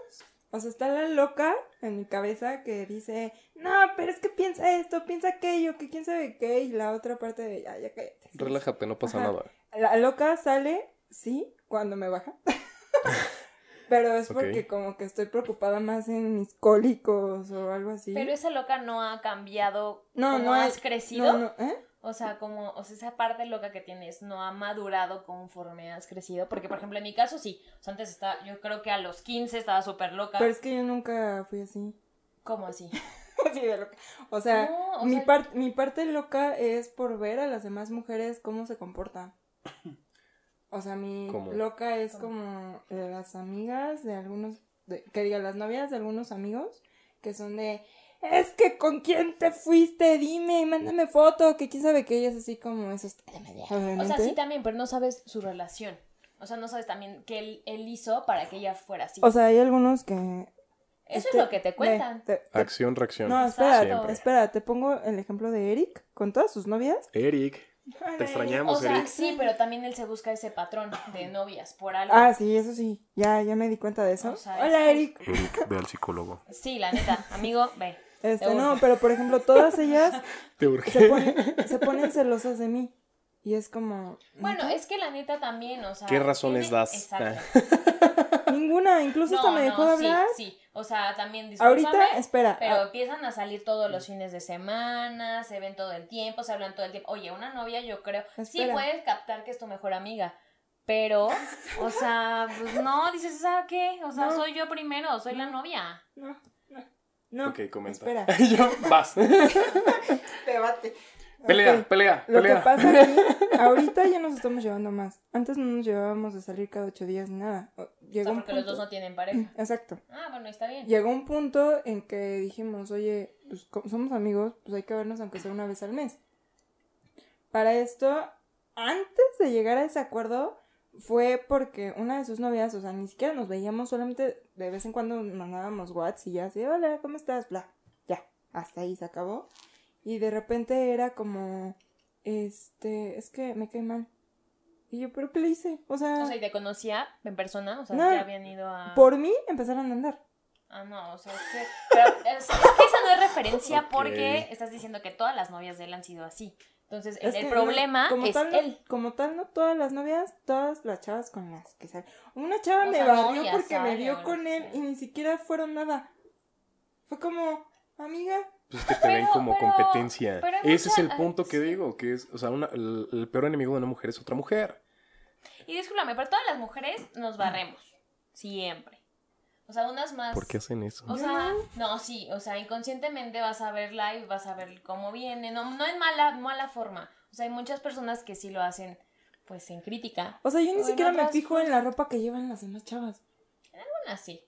O sea, está la loca en mi cabeza que dice, no, pero es que piensa esto, piensa aquello, que quién sabe qué, y la otra parte de, ya, ya cállate. ¿sí? Relájate, no pasa Ajá. nada. La loca sale, sí, cuando me baja. pero es porque como que estoy preocupada más en mis cólicos o algo así. Pero esa loca no ha cambiado No, no has crecido. No, no, ¿eh? O sea, como, o sea, esa parte loca que tienes no ha madurado conforme has crecido. Porque, por ejemplo, en mi caso sí. O sea, antes estaba, yo creo que a los 15 estaba súper loca. Pero es que yo nunca fui así. ¿Cómo así? así de loca. O sea, No, o mi, sea- par- mi parte loca es por ver a las demás mujeres cómo se comportan. O sea, mi ¿Cómo? loca es como las amigas de algunos, de- que diga, las novias de algunos amigos, que son de, es que con quién te fuiste, dime, mándame foto, que quién sabe que ella es así como eso está O sea, sí también, pero no sabes su relación. O sea, no sabes también qué él, él hizo para que ella fuera así. O sea, hay algunos que... Eso este, es lo que te cuentan. ve, te- te- Acción, reacción. no, espera, Siempre. espera, te pongo el ejemplo de Eric con todas sus novias. Eric, te O extrañamos, sea, Eric. sí, pero también él se busca ese patrón de novias por algo. Ah, sí, eso sí, ya, ya me di cuenta de eso. O sea, Hola, es- Eric. Eric, ve al psicólogo. Sí, la neta, amigo, ve. Este, Te no, pero por ejemplo, todas ellas Te urge. se ponen, se ponen celosas de mí. Y es como. Bueno, es que la neta también, o sea. ¿Qué razones tiene- das? Exacto. Ninguna, incluso hasta me dejó de sí, hablar. sí. O sea, también Ahorita, espera. Pero ah, empiezan a salir todos los fines de semana, se ven todo el tiempo, se hablan todo el tiempo. Oye, una novia yo creo, sí Espera. puedes captar que es tu mejor amiga, pero, o sea, pues no, dices, ¿sabes qué? O sea, No. soy yo primero, soy la novia. no, no. Ok, comenta. espera. Yo, vas. Debate. pelea, Ok, pelea, Lo pelea. que pasa aquí, ahorita ya nos estamos llevando más. Antes no nos llevábamos de salir cada ocho días ni nada. O- O Llegó sea, un porque los punto- dos no tienen pareja. Exacto. Ah, bueno, está bien. Llegó un punto en que dijimos, oye, pues somos amigos, pues hay que vernos aunque sea una vez al mes. Para esto, antes de llegar a ese acuerdo, fue porque una de sus novias, o sea, ni siquiera nos veíamos, solamente de vez en cuando mandábamos WhatsApp y ya así, hola, ¿cómo estás? Bla, ya, hasta ahí se acabó. Y de repente era como, este, es que me cae mal. Y yo, ¿pero qué le hice? O sea, O sea, ¿y te conocía en persona? O sea, No. ya habían ido a... por mí empezaron a andar. Ah, no, o sea, es que... Pero es, es que esa no es referencia porque estás diciendo que todas las novias de él han sido así. Entonces, el, Es el problema no, como es tal, no- él. como tal, no todas las novias, todas las chavas con las que salen. Una chava O me sea, barrió porque me sale, vio con él sea. y ni siquiera fueron nada. Fue como, amiga, Pues es que te ven como pero- competencia. pero Ese es el punto que sí. digo, que es, o sea, una- el, el peor enemigo de una mujer es otra mujer. Y discúlpame, pero todas las mujeres nos barremos. Siempre. O sea, unas más... ¿Por qué hacen eso? O sea, no, sí, o sea, inconscientemente vas a verla y vas a ver cómo viene, no, no en mala, mala forma. O sea, hay muchas personas que sí lo hacen, pues, en crítica. o sea, yo ni O en siquiera me fijo en la ropa que llevan las demás chavas. Una sí.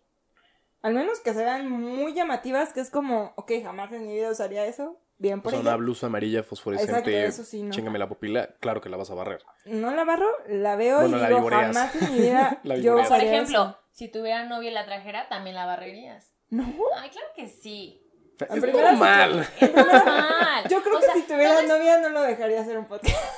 Al menos que se vean muy llamativas, que es como, ok, jamás en mi vida usaría eso. Bien O por sea, ella. una blusa amarilla fosforescente, Exacto, eso sí, no. chíngame la pupila, claro que la vas a barrer. No la barro, la veo Bueno, y la digo, vivoreas. jamás en mi vida La yo. Por ejemplo, eso. Si tuviera novia y la trajera, también la barrerías. No, Ay, claro que sí. Es primera normal. Es normal. yo creo O que sea, si tuviera es- novia no lo dejaría hacer un podcast.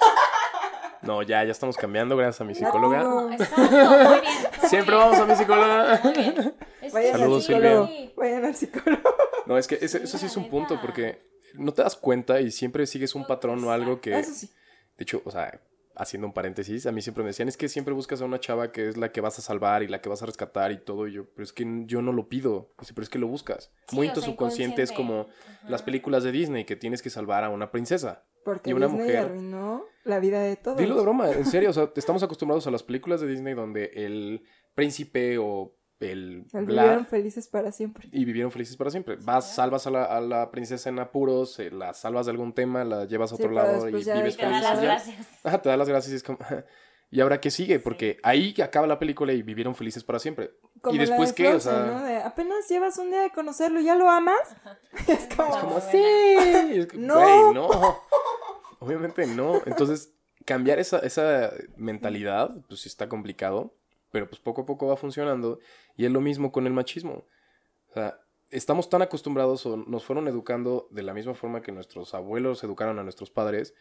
No, ya, ya estamos cambiando gracias a mi psicóloga. No. Exacto, muy bien. muy Siempre bien, vamos a mi psicóloga. Muy bien. Es Vayan que al Saludos. Silvia. Vayan al psicólogo. No, es que ese- eso sí es un punto, porque no te das cuenta y siempre sigues un patrón o algo que... Eso sí. De hecho, o sea, haciendo un paréntesis, a mí siempre me decían, es que siempre buscas a una chava que es la que vas a salvar y la que vas a rescatar y todo. Y yo, pero es que yo no lo pido. Dice, pero es que lo buscas. Sí, Muy o en tu sea, subconsciente es como las películas de Disney que tienes que salvar a una princesa. Porque Y una Disney mujer- arruinó la vida de todos. Dilo de broma, en serio, o sea, estamos acostumbrados a las películas de Disney donde el príncipe o el bla- Vivieron felices para siempre. y vivieron felices para siempre. Vas, salvas a la, a la princesa en apuros, eh, la salvas de algún tema, la llevas a otro lado y ya vives Y te da las ya. gracias. Te da las gracias y es como... ¿Y ahora qué sigue? Porque ahí acaba la película y vivieron felices para siempre. Como ¿Y después de qué? O sea- ¿no? De, apenas llevas un día de conocerlo y ya lo amas. es como... Como Como sí. Y es que, No. güey, no. Obviamente no. Entonces, cambiar esa, esa mentalidad, pues sí está complicado, pero pues poco a poco va funcionando. Y es lo mismo con el machismo. O sea, estamos tan acostumbrados o nos fueron educando de la misma forma que nuestros abuelos educaron a nuestros padres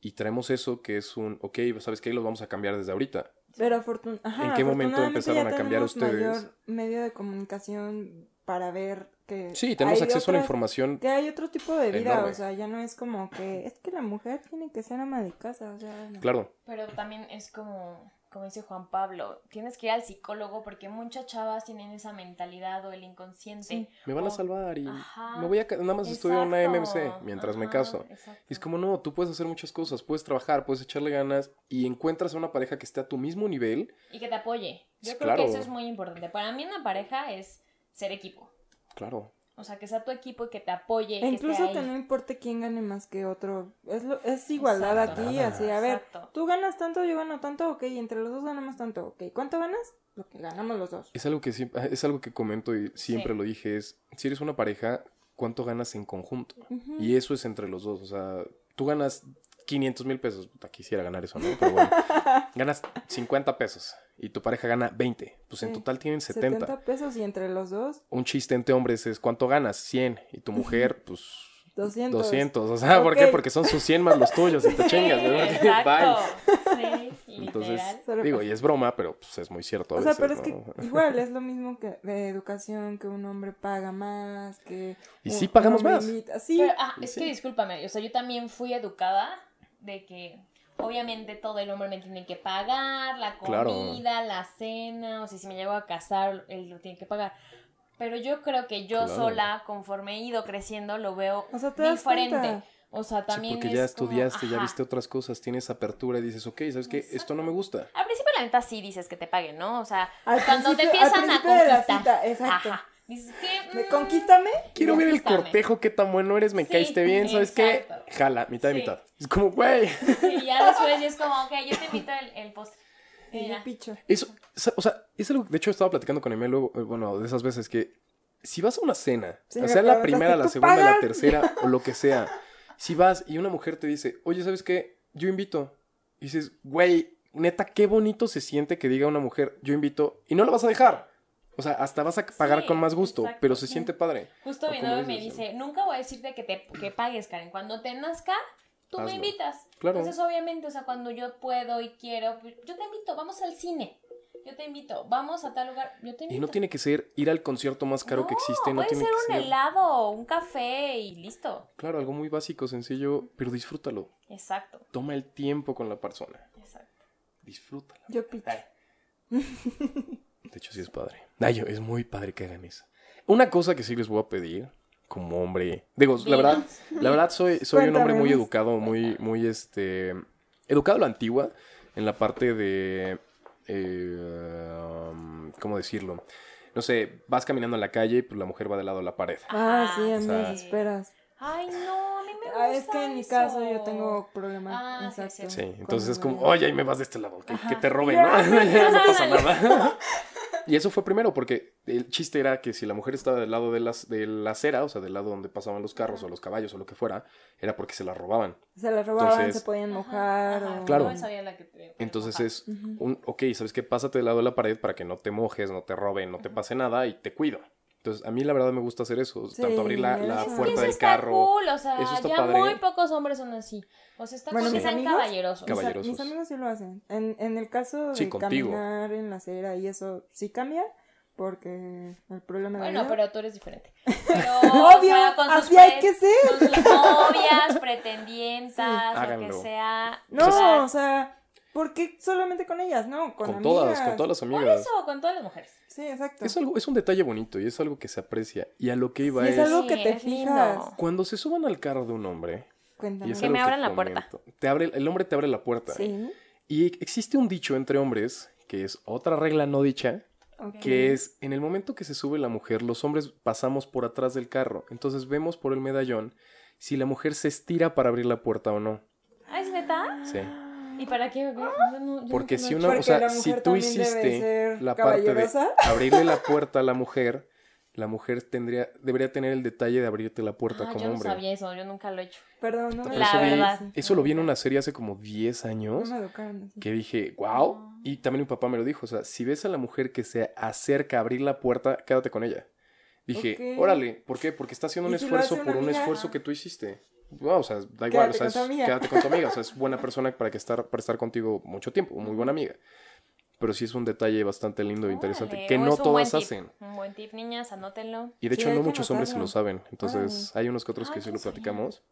y traemos eso que es un, ok, ¿sabes qué? Lo vamos a cambiar desde ahorita. Pero Ajá, ¿En qué momento empezaron ya a cambiar ustedes? mayor medio de comunicación para ver que Sí, tenemos acceso a la información. que hay otro tipo de vida, Enorme. o sea, ya no es como que es que la mujer tiene que ser ama de casa, o sea, no. Claro, Pero también es como, como dice Juan Pablo, tienes que ir al psicólogo porque muchas chavas tienen esa mentalidad o el inconsciente. Sí. me van a O- salvar y Ajá. me voy a... Nada más estudio una. MMC mientras me Ajá, caso. exacto. Y es como, no, tú puedes hacer muchas cosas, puedes trabajar, puedes echarle ganas y encuentras a una pareja que esté a tu mismo nivel. Y que te apoye. Yo creo claro. que eso es muy importante. Para mí una pareja es ser equipo. Claro. O sea, que sea tu equipo y que te apoye. E incluso que no importe quién gane más que otro, es, lo, es igualdad Exacto. aquí, así, a ver, Exacto. tú ganas tanto, yo gano tanto, ok, entre los dos ganamos tanto, ok, ¿cuánto ganas? Lo que ganamos los dos. Es algo que siempre, es algo que comento y siempre Sí. lo dije, es, si eres una pareja, ¿cuánto ganas en conjunto? Y eso es entre los dos, o sea, tú ganas 500 mil pesos, puta, quisiera ganar eso, ¿no? Pero bueno, ganas 50 pesos y tu pareja gana 20, pues en Sí. total tienen 70. 70 pesos y entre los dos, Un chiste entre hombres es, ¿cuánto ganas? 100. Y tu mujer, pues... 200. 200, o sea, ¿por qué? Porque son sus 100 más los tuyos y te chingas, ¿no? Exacto. Bye. Sí, Entonces, literal. Digo, y es broma, pero pues es muy cierto a O sea, veces, pero es ¿no? que igual es lo mismo que de educación, que un hombre paga más, que... Y un- sí pagamos más. Sí, Pero, ah, es sí. que discúlpame, o sea, yo también fui educada de que obviamente todo el hombre me tiene que pagar, la Claro. comida, la cena, o sea, si me llego a casar, él lo tiene que pagar. Pero yo creo que yo Claro. sola, conforme he ido creciendo, lo veo o sea, te das diferente. O sea, Sí, también porque es ya como, estudiaste, ya viste otras cosas, tienes apertura y dices, ok, ¿sabes qué? Esto no me gusta. Al principio, la neta, sí dices que te paguen, ¿no? O sea, Al cuando te al empiezan a principio de la conquistar. cita, exacto. Ajá. Dices. ¿Me mm, conquístame? Quiero ver el Conquístame. cortejo, qué tan bueno eres, me Sí, caíste bien, ¿sabes qué? exacto. Jala, mitad de Sí. mitad. Es como, güey. Y ya después ya es como, ok, yo te invito el, el postre. Y yo picho. Eso, o sea, es algo, de hecho estaba platicando con Emel luego, eh, bueno, de esas veces que si vas a una cena, Sí, o me sea, la preguntaste, primera, la ¿tú segunda, la pagas? tercera o lo que sea, si vas y una mujer te dice, oye, ¿sabes qué? Yo invito. Y dices, güey, neta, qué bonito se siente que diga una mujer, yo invito, y no la vas a dejar. O sea, hasta vas a pagar Sí, con más gusto, exacto, pero se siente padre. Justo ¿O mi novio me dice, nunca voy a decirte que te que pagues, Karen. Cuando te nazca, tú me invitas. Claro. Entonces, obviamente, o sea, cuando yo puedo y quiero, pues, yo te invito, vamos al cine. Yo te invito, vamos a tal lugar, yo te invito. Y no tiene que ser ir al concierto más caro que existe, no puede tiene ser que un ser. helado, un café y listo. Claro, algo muy básico, sencillo, pero disfrútalo. Exacto, Toma el tiempo con la persona. exacto. Disfrútalo. Yo pizza. De hecho, sí es padre. Ay, yo- es muy padre que hagan eso. Una cosa que sí les voy a pedir, como hombre. Digo, la verdad, la verdad soy, soy un hombre muy educado, muy, muy este. Educado a la antigua, en la parte de. eh, um, ¿Cómo decirlo? No sé, vas caminando en la calle y pues la mujer va del lado de la pared. Ah, sí, a mí me desesperas. Ay, no, a mí me gusta Ah, es que en mi eso. caso yo tengo problemas. Ah, sí, exacto. sí. Entonces es como, oye, ahí me vas de este lado, que, te roben, ¿no? no pasa nada. Y eso fue primero, porque el chiste era que si la mujer estaba del lado de, las, de la acera, o sea, del lado donde pasaban los carros o los caballos o lo que fuera, era porque se la robaban. Se las robaban, Entonces- se podían Ajá, mojar. ajá, o- Claro. no sabía la que te- Entonces mojar. es un, ok, ¿sabes qué? Pásate del lado de la pared para que no te mojes, no te roben, no te pase nada y te cuido. Entonces, a mí la verdad me gusta hacer eso, Sí, tanto abrir la, la sí. Es que puerta eso del está carro. cool, o sea, eso está ya padre. muy pocos hombres son así. O sea, está Bueno, cool que mis sean amigos- caballerosos. Mis, Caballerosos. mis amigos sí lo hacen. En, en el caso de Sí, caminar en la acera y eso sí cambia, porque el problema de Bueno, pero tú eres diferente. Pero, Obvio, así hay que ser. Con sus novias, pretendientas, lo Háganlo. que sea. No, o sea, o sea, ¿por qué solamente con ellas? No, con, Con todas, amigas. con todas las por amigas. eso, con todas las mujeres. Sí, exacto. Es, algo, es un detalle bonito y es algo que se aprecia. Y a lo que iba Sí, es es... algo que te lindo. fijas. Cuando se suban al carro de un hombre... Cuéntame. Que me abran la puerta. Te abre, el hombre te abre la puerta. Sí. Y existe un dicho entre hombres, que es otra regla no dicha, que es en el momento que se sube la mujer, los hombres pasamos por atrás del carro. Entonces vemos por el medallón si la mujer se estira para abrir la puerta o no. ¿Ah, es neta? Sí. ¿Y para qué? Yo no- yo Porque si una, hecho. o Porque sea, si tú hiciste la parte de abrirle la puerta a la mujer, la mujer tendría, debería tener el detalle de abrirte la puerta Ah, como yo no hombre. sabía eso, yo nunca lo he hecho. Perdón, no me La eso, vi, verdad. eso lo vi en una serie hace como 10 años. No me educaron así. que dije, wow. Y también mi papá me lo dijo, o sea, si ves a la mujer que se acerca a abrir la puerta, quédate con ella. Dije, Ok. órale, ¿por qué? Porque está haciendo un ¿Y si esfuerzo por un amiga? esfuerzo que tú hiciste. Wow, o sea, da igual, o Quédate sea, con tu es- amiga. quédate con tu amiga, o sea, es buena persona para que estar para estar contigo mucho tiempo, muy buena amiga. Pero sí es un detalle bastante lindo e interesante Órale, que o no todas hacen. Un buen tip, niñas, anótenlo. Y de hecho no muchos hombres se lo saben. Entonces hay unos que otros que sí lo platicamos.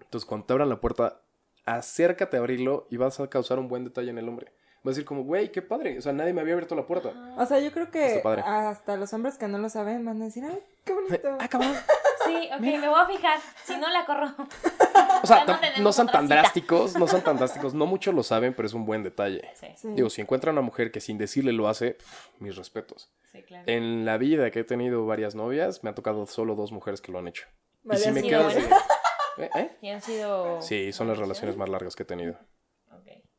Entonces cuando te abran la puerta, acércate a abrirlo y vas a causar un buen detalle en el hombre. Va a decir como, güey, qué padre. O sea, nadie me había abierto la puerta. O sea, yo creo que hasta los hombres que no lo saben van a decir, ay, qué bonito. Ah, cabrón. Sí, ok, me voy a fijar. Si no, la corro. O sea, no son tan cita. drásticos, no son tan drásticos. No muchos lo saben, pero es un buen detalle. Sí, Sí. Digo, si encuentra una mujer que sin decirle lo hace, mis respetos. sí, claro. En la vida que he tenido varias novias, me ha tocado solo dos mujeres que lo han hecho. Vale, y si me quedas. ¿Eh? ¿Eh? ¿Y han sido...? Sí, son las relaciones más largas que he tenido.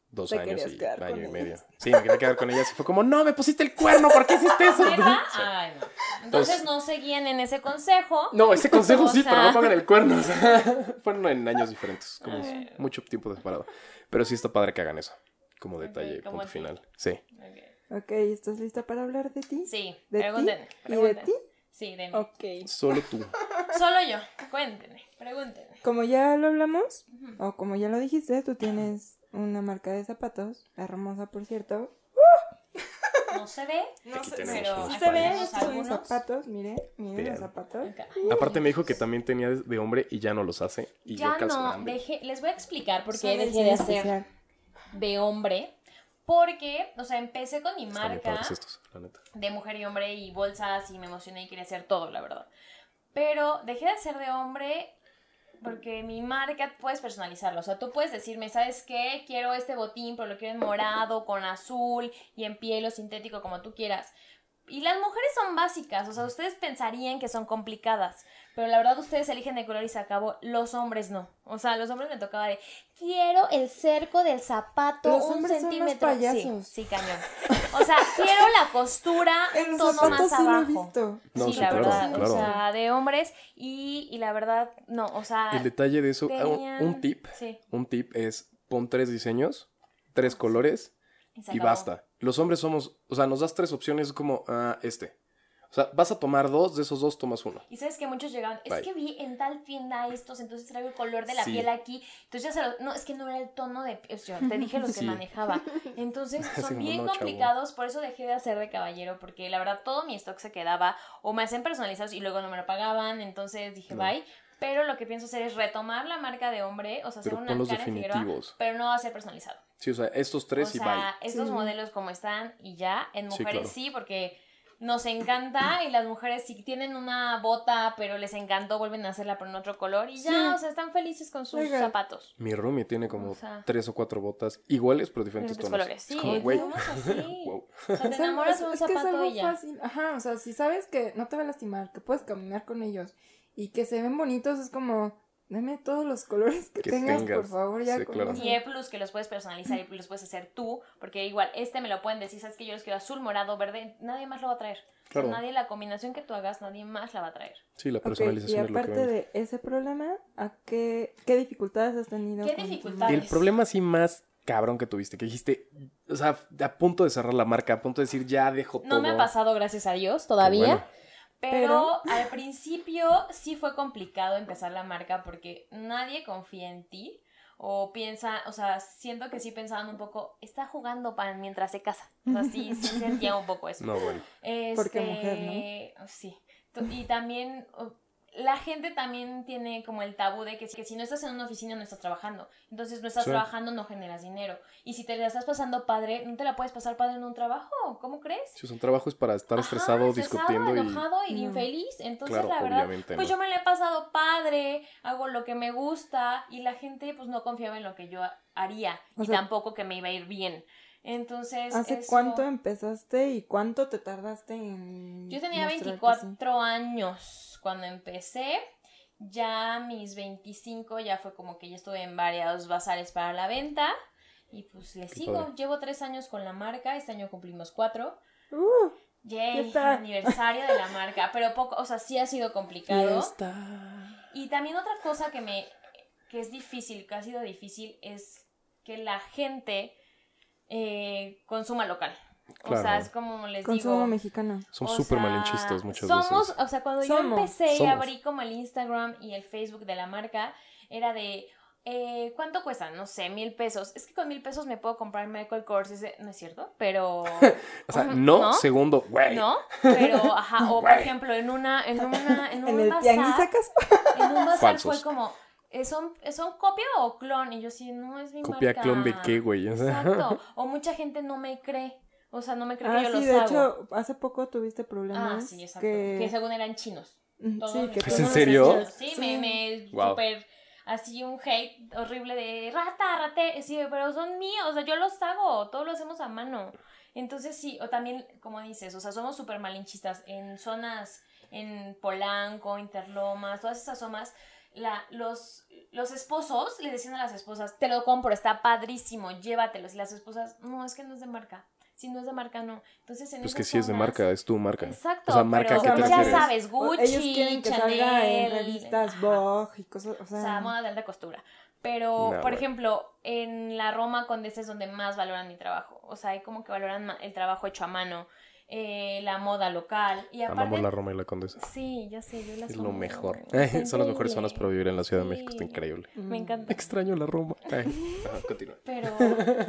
Dos Te años y quedar año con y ellas. medio. Sí, me quería quedar con ellas y fue como, no, me pusiste el cuerno, ¿por qué hiciste eso? ¿Neta? Sí. Ay, no. Entonces no seguían en ese consejo. No, ese consejo O sí, sea- pero no pongan el cuerno. o sea, fueron en años diferentes, como Ay. mucho tiempo separado. Pero sí está padre que hagan eso, como detalle, como punto así. final. Sí. Ok. Ok, ¿estás lista para hablar de ti? Sí, ¿De pregúntenme. ti? ¿Y de ti? Sí, de mí. Ok. Solo tú. Solo yo. Cuéntenme, pregúntenme. Como ya lo hablamos, o como ya lo dijiste, tú tienes una marca de zapatos, hermosa por cierto. No se ve. No pero sí se algunos. zapatos, mire, Vean. los zapatos. Aparte me dijo que también tenía de hombre y ya no los hace. Y yo Ya calzo no, grande. dejé, les voy a explicar por qué dejé de hacer especial. de hombre. Porque, o sea, empecé con mi Están marca padres estos, la neta. de mujer y hombre y bolsas y me emocioné y quería hacer todo, la verdad. Pero dejé de hacer de hombre porque mi marca puedes personalizarlo. O sea, tú puedes decirme, ¿sabes qué? Quiero este botín, pero lo quiero en morado, con azul y en piel o sintético, como tú quieras. Y las mujeres son básicas, o sea, ustedes pensarían que son complicadas, Pero la verdad ustedes eligen de color y se acabó. Los hombres no. O sea, los hombres me tocaba de quiero el cerco del zapato Los un hombres son más centímetro. payasos. Sí, sí, cañón. O sea, quiero la costura los tono más sí lo he abajo. visto. No, sí, sí, la claro, verdad. claro. O sea, de hombres. Y, y la verdad, no. O sea, El detalle de eso, ah, un- tenían- un tip, Sí, un tip es pon tres diseños, tres colores y basta. Los hombres somos, o sea, nos das tres opciones, es como, ah, este. O sea, vas a tomar dos, de esos dos tomas uno. Y sabes que muchos llegaban, es Bye. que vi en tal tienda estos, entonces traigo el color de la Sí. piel aquí. Entonces ya se lo, no, es que no era el tono de piel, o sea, te dije lo que Sí. manejaba. Entonces son bien no, chavo. complicados, por eso dejé de hacer de caballero, porque la verdad todo mi stock se quedaba o me hacen personalizados y luego no me lo pagaban, entonces dije No. bye. Pero lo que pienso hacer es retomar la marca de hombre, o sea, hacer Pero una Karen Figueroa, definitivos. pero no va a ser personalizado. Sí, o sea, estos tres o y sea, bye. estos Sí. modelos como están y ya. En Sí, mujeres claro. sí, porque nos encanta y las mujeres si tienen una bota pero les encantó vuelven a hacerla pero en otro color y ya, Sí. o sea, están felices con sus Oiga. zapatos. Mi roomie tiene como O sea- tres o cuatro botas iguales, pero diferentes Diferentes tonos. colores. Es Sí, como, güey, somos así. wow. O sea, te enamoras de es- un es que es zapato algo y ya. fácil. Ajá, o sea, si sabes que no te va a lastimar, que puedes caminar con ellos y que se ven bonitos, es como, dame todos los colores que, Que tengas, tengas. por favor, ya Sí, con claro. Y E Plus que los puedes personalizar y los puedes hacer tú, porque igual este me lo pueden decir, sabes que yo los quiero azul, morado, verde, nadie más lo va a traer. O sea, Claro. nadie la combinación que tú hagas, nadie más la va a traer. Sí, la personalización y es lo que aparte de ese problema, ¿a qué, qué dificultades has tenido? ¿Qué dificultades? El problema así más cabrón que tuviste, que dijiste, o sea, a punto de cerrar la marca, a punto de decir, ya dejo todo. No me ha pasado, gracias a Dios, todavía. Pero, al principio sí fue complicado empezar la marca porque nadie confía en ti. O piensa, o sea, siento que sí pensaban un poco, está jugando para mientras se casa. O sea, sí, sí sentía un poco eso. No, bueno. Porque Este, mujer, Sí. Tu- Y también, la gente también tiene como el tabú de que, si- que si no estás en una oficina no estás trabajando. Entonces no estás Sí. trabajando, no generas dinero. Y si te la estás pasando padre, no te la puedes pasar padre en un trabajo. ¿Cómo crees? Si un trabajo es para estar Ajá, estresado, discutiendo y... enojado y No. infeliz. Entonces, Claro, la verdad, pues no. yo me la he pasado padre, hago lo que me gusta y la gente pues no confiaba en lo que yo haría O y sea- tampoco que me iba a ir bien. Entonces, ¿Hace eso- cuánto empezaste y cuánto te tardaste en Yo tenía mostrar que 24 años cuando empecé. Ya mis 25 ya fue como que ya estuve en varios bazares para la venta. Y pues le sigo. padre. Llevo tres años con la marca. Este año cumplimos cuatro. Uh, Yay, Fiesta. aniversario de la marca. Pero poco, o sea, sí ha sido complicado. Fiesta. Y también otra cosa que me que es difícil, que ha sido difícil, es que la gente eh, consuma local. O sea, es como les consumo digo. mexicano. Somos o súper malinchistas muchas somos, veces. O sea, cuando Somos. yo empecé y Somos. abrí como el Instagram y el Facebook de la marca, era de. eh, ¿Cuánto cuesta? No sé, mil pesos. Es que con mil pesos me puedo comprar Michael Kors, ese- ¿no es cierto? Pero. O sea, no, ¿no? segundo, güey. ¿No? Pero, ajá, o por ejemplo, en una, en una, en un En el bazar, tianguis sacas. en un bazar Falsos. fue como, ¿eh, ¿son, ¿son copia o clon? Y yo sí, no, es mi Copia marca. clon de qué, güey. O sea, Exacto. O mucha gente no me cree. O sea, no me cree Ah, que yo sí, los de hago. hecho, hace poco tuviste ah, problemas. sí, exacto. Que... Que... según eran chinos. Todos Sí, que ¿Es en serio? Sí, me, me Wow. súper así un hate horrible de rata, rate, sí, pero son míos, o sea, yo los hago, todos lo hacemos a mano. Entonces sí, o también, como dices, o sea, somos súper malinchistas en zonas, en Polanco, Interlomas, todas esas zonas, la, los, los esposos le decían a las esposas, te lo compro, está padrísimo, llévatelos. Y las esposas, no, es que no es de marca. Si no es de marca, no. Entonces en Pues que sí es de zonas- marca, es tu marca. Exacto. O sea, marca, pero ¿a qué te ya sabes, Gucci, Ellos quieren que salga en Chanel, revistas. Vogue y cosas, o O sea, sea, moda de alta costura. Pero, No, por bueno. ejemplo, en la Roma Condesa es donde más valoran mi trabajo. O sea, hay como que valoran ma- el trabajo hecho a mano, eh, la moda local. Y aparte, Amamos la Roma y la Condesa. Sí, ya sé, yo las Es lo amo. mejor. Son las mejores zonas para vivir en la Ciudad de México. Está increíble. mm, Me encanta. Extraño la Roma. Ay. Ajá, continúa. Pero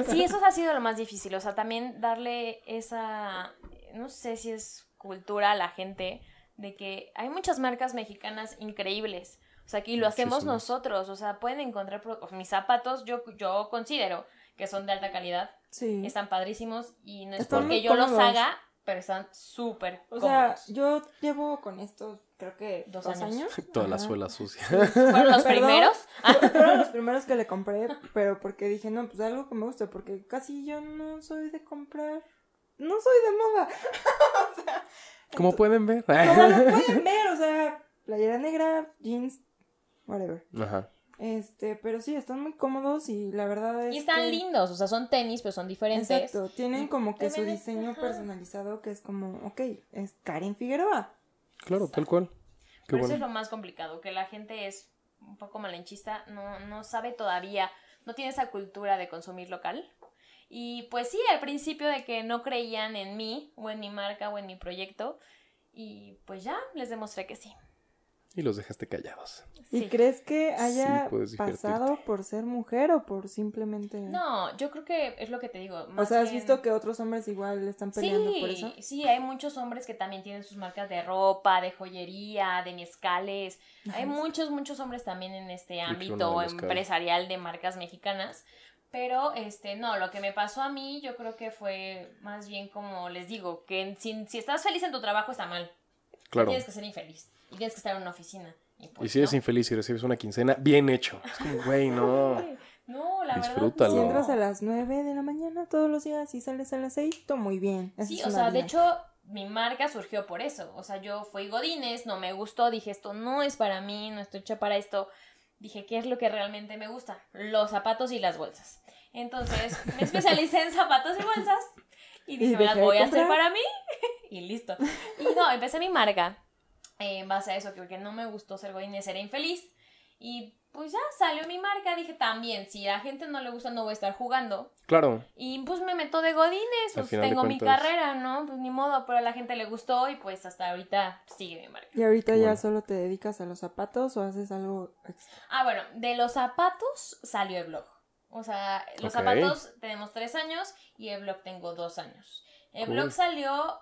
sí, eso ha sido lo más difícil. O sea, también darle esa, no sé si es cultura a la gente, de que hay muchas marcas mexicanas increíbles. O sea, que lo hacemos Muchísimas. nosotros. O sea, pueden encontrar mis zapatos, yo, yo considero que son de alta calidad. Sí. Están padrísimos y no es Están porque yo los haga, pero están súper O sea, cómodos. yo llevo con estos, creo que Dos dos, años. años. Toda la Ajá. suela sucia. ¿Fueron los Perdón. primeros? Fueron los primeros que le compré, pero porque dije, no, pues algo que me guste, porque casi yo no soy de comprar. No soy de moda. Como pueden ver. Como lo pueden ver, o sea, playera negra, jeans, whatever. Ajá. Este, pero sí, están muy cómodos y la verdad es Y están que- lindos, o sea, son tenis, pero son diferentes. Exacto, tienen como que su diseño ajá. personalizado que es como, ok, es Karen Figueroa. Claro, tal cual. Qué Pero eso es lo más complicado, que la gente es un poco malenchista, no, no sabe todavía, no tiene esa cultura de consumir local. Y pues sí, al principio de que no creían en mí, o en mi marca, o en mi proyecto, y pues ya les demostré que sí. Y los dejaste callados. ¿Y Sí. crees que haya divertirte. pasado por ser mujer o por simplemente... No, yo creo que es lo que te digo. o más sea, ¿has bien- visto que otros hombres igual están peleando sí, por eso? Sí, hay muchos hombres que también tienen sus marcas de ropa, de joyería, de mezcales. Hay muchos, muchos hombres también en este ámbito empresarial de marcas mexicanas. Pero, este, no, lo que me pasó a mí, yo creo que fue más bien como les digo, que si, si estás feliz en tu trabajo está mal. Claro. Tienes que ser infeliz. Y tienes que estar en una oficina. Y, Y pues, si eres ¿no? infeliz y recibes una quincena, bien hecho. Es como, güey, no. No, la Disfrútalo. Si verdad. entras no. a las 9 de la mañana todos los días y sales a las 6, todo muy bien. Esa Sí, o sea, de hecho, mi marca surgió por eso. O sea, yo fui Godines, no me gustó, dije, esto no es para mí, no estoy hecha para esto. Dije, ¿qué es lo que realmente me gusta? Los zapatos y las bolsas. Entonces, me especialicé en zapatos y bolsas y dije, Y me las voy a hacer para mí y listo. Y no, empecé mi marca eh, en base a eso, que porque no me gustó ser Godines, era infeliz. Y pues ya salió mi marca, dije también, si a la gente no le gusta, no voy a estar jugando. Claro. Y pues me meto de godines, pues tengo mi carrera, ¿no? Pues ni modo, pero a la gente le gustó y pues hasta ahorita sigue mi marca. ¿Y ahorita ya solo te dedicas a los zapatos o haces algo extra? Ah, bueno, de los zapatos salió el blog. O sea, los zapatos tenemos tres años y el blog tengo dos años. El Cool. blog salió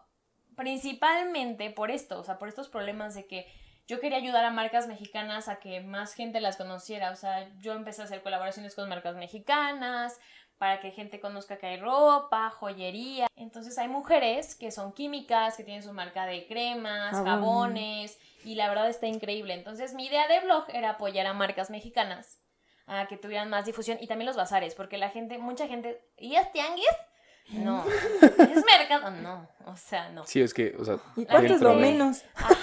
principalmente por esto, o sea, por estos problemas de que yo quería ayudar a marcas mexicanas a que más gente las conociera. O sea, yo empecé a hacer colaboraciones con marcas mexicanas para que gente conozca que hay ropa, joyería. Entonces hay mujeres que son químicas, que tienen su marca de cremas, Jabón. jabones, y la verdad está increíble. Entonces mi idea de blog era apoyar a marcas mexicanas a que tuvieran más difusión y también los bazares, porque la gente, mucha gente, ¿y es tianguis? No. ¿Es mercado? No. O sea, no. Sí, es que, o sea, ¿Y cuánto es lo menos? Ajá.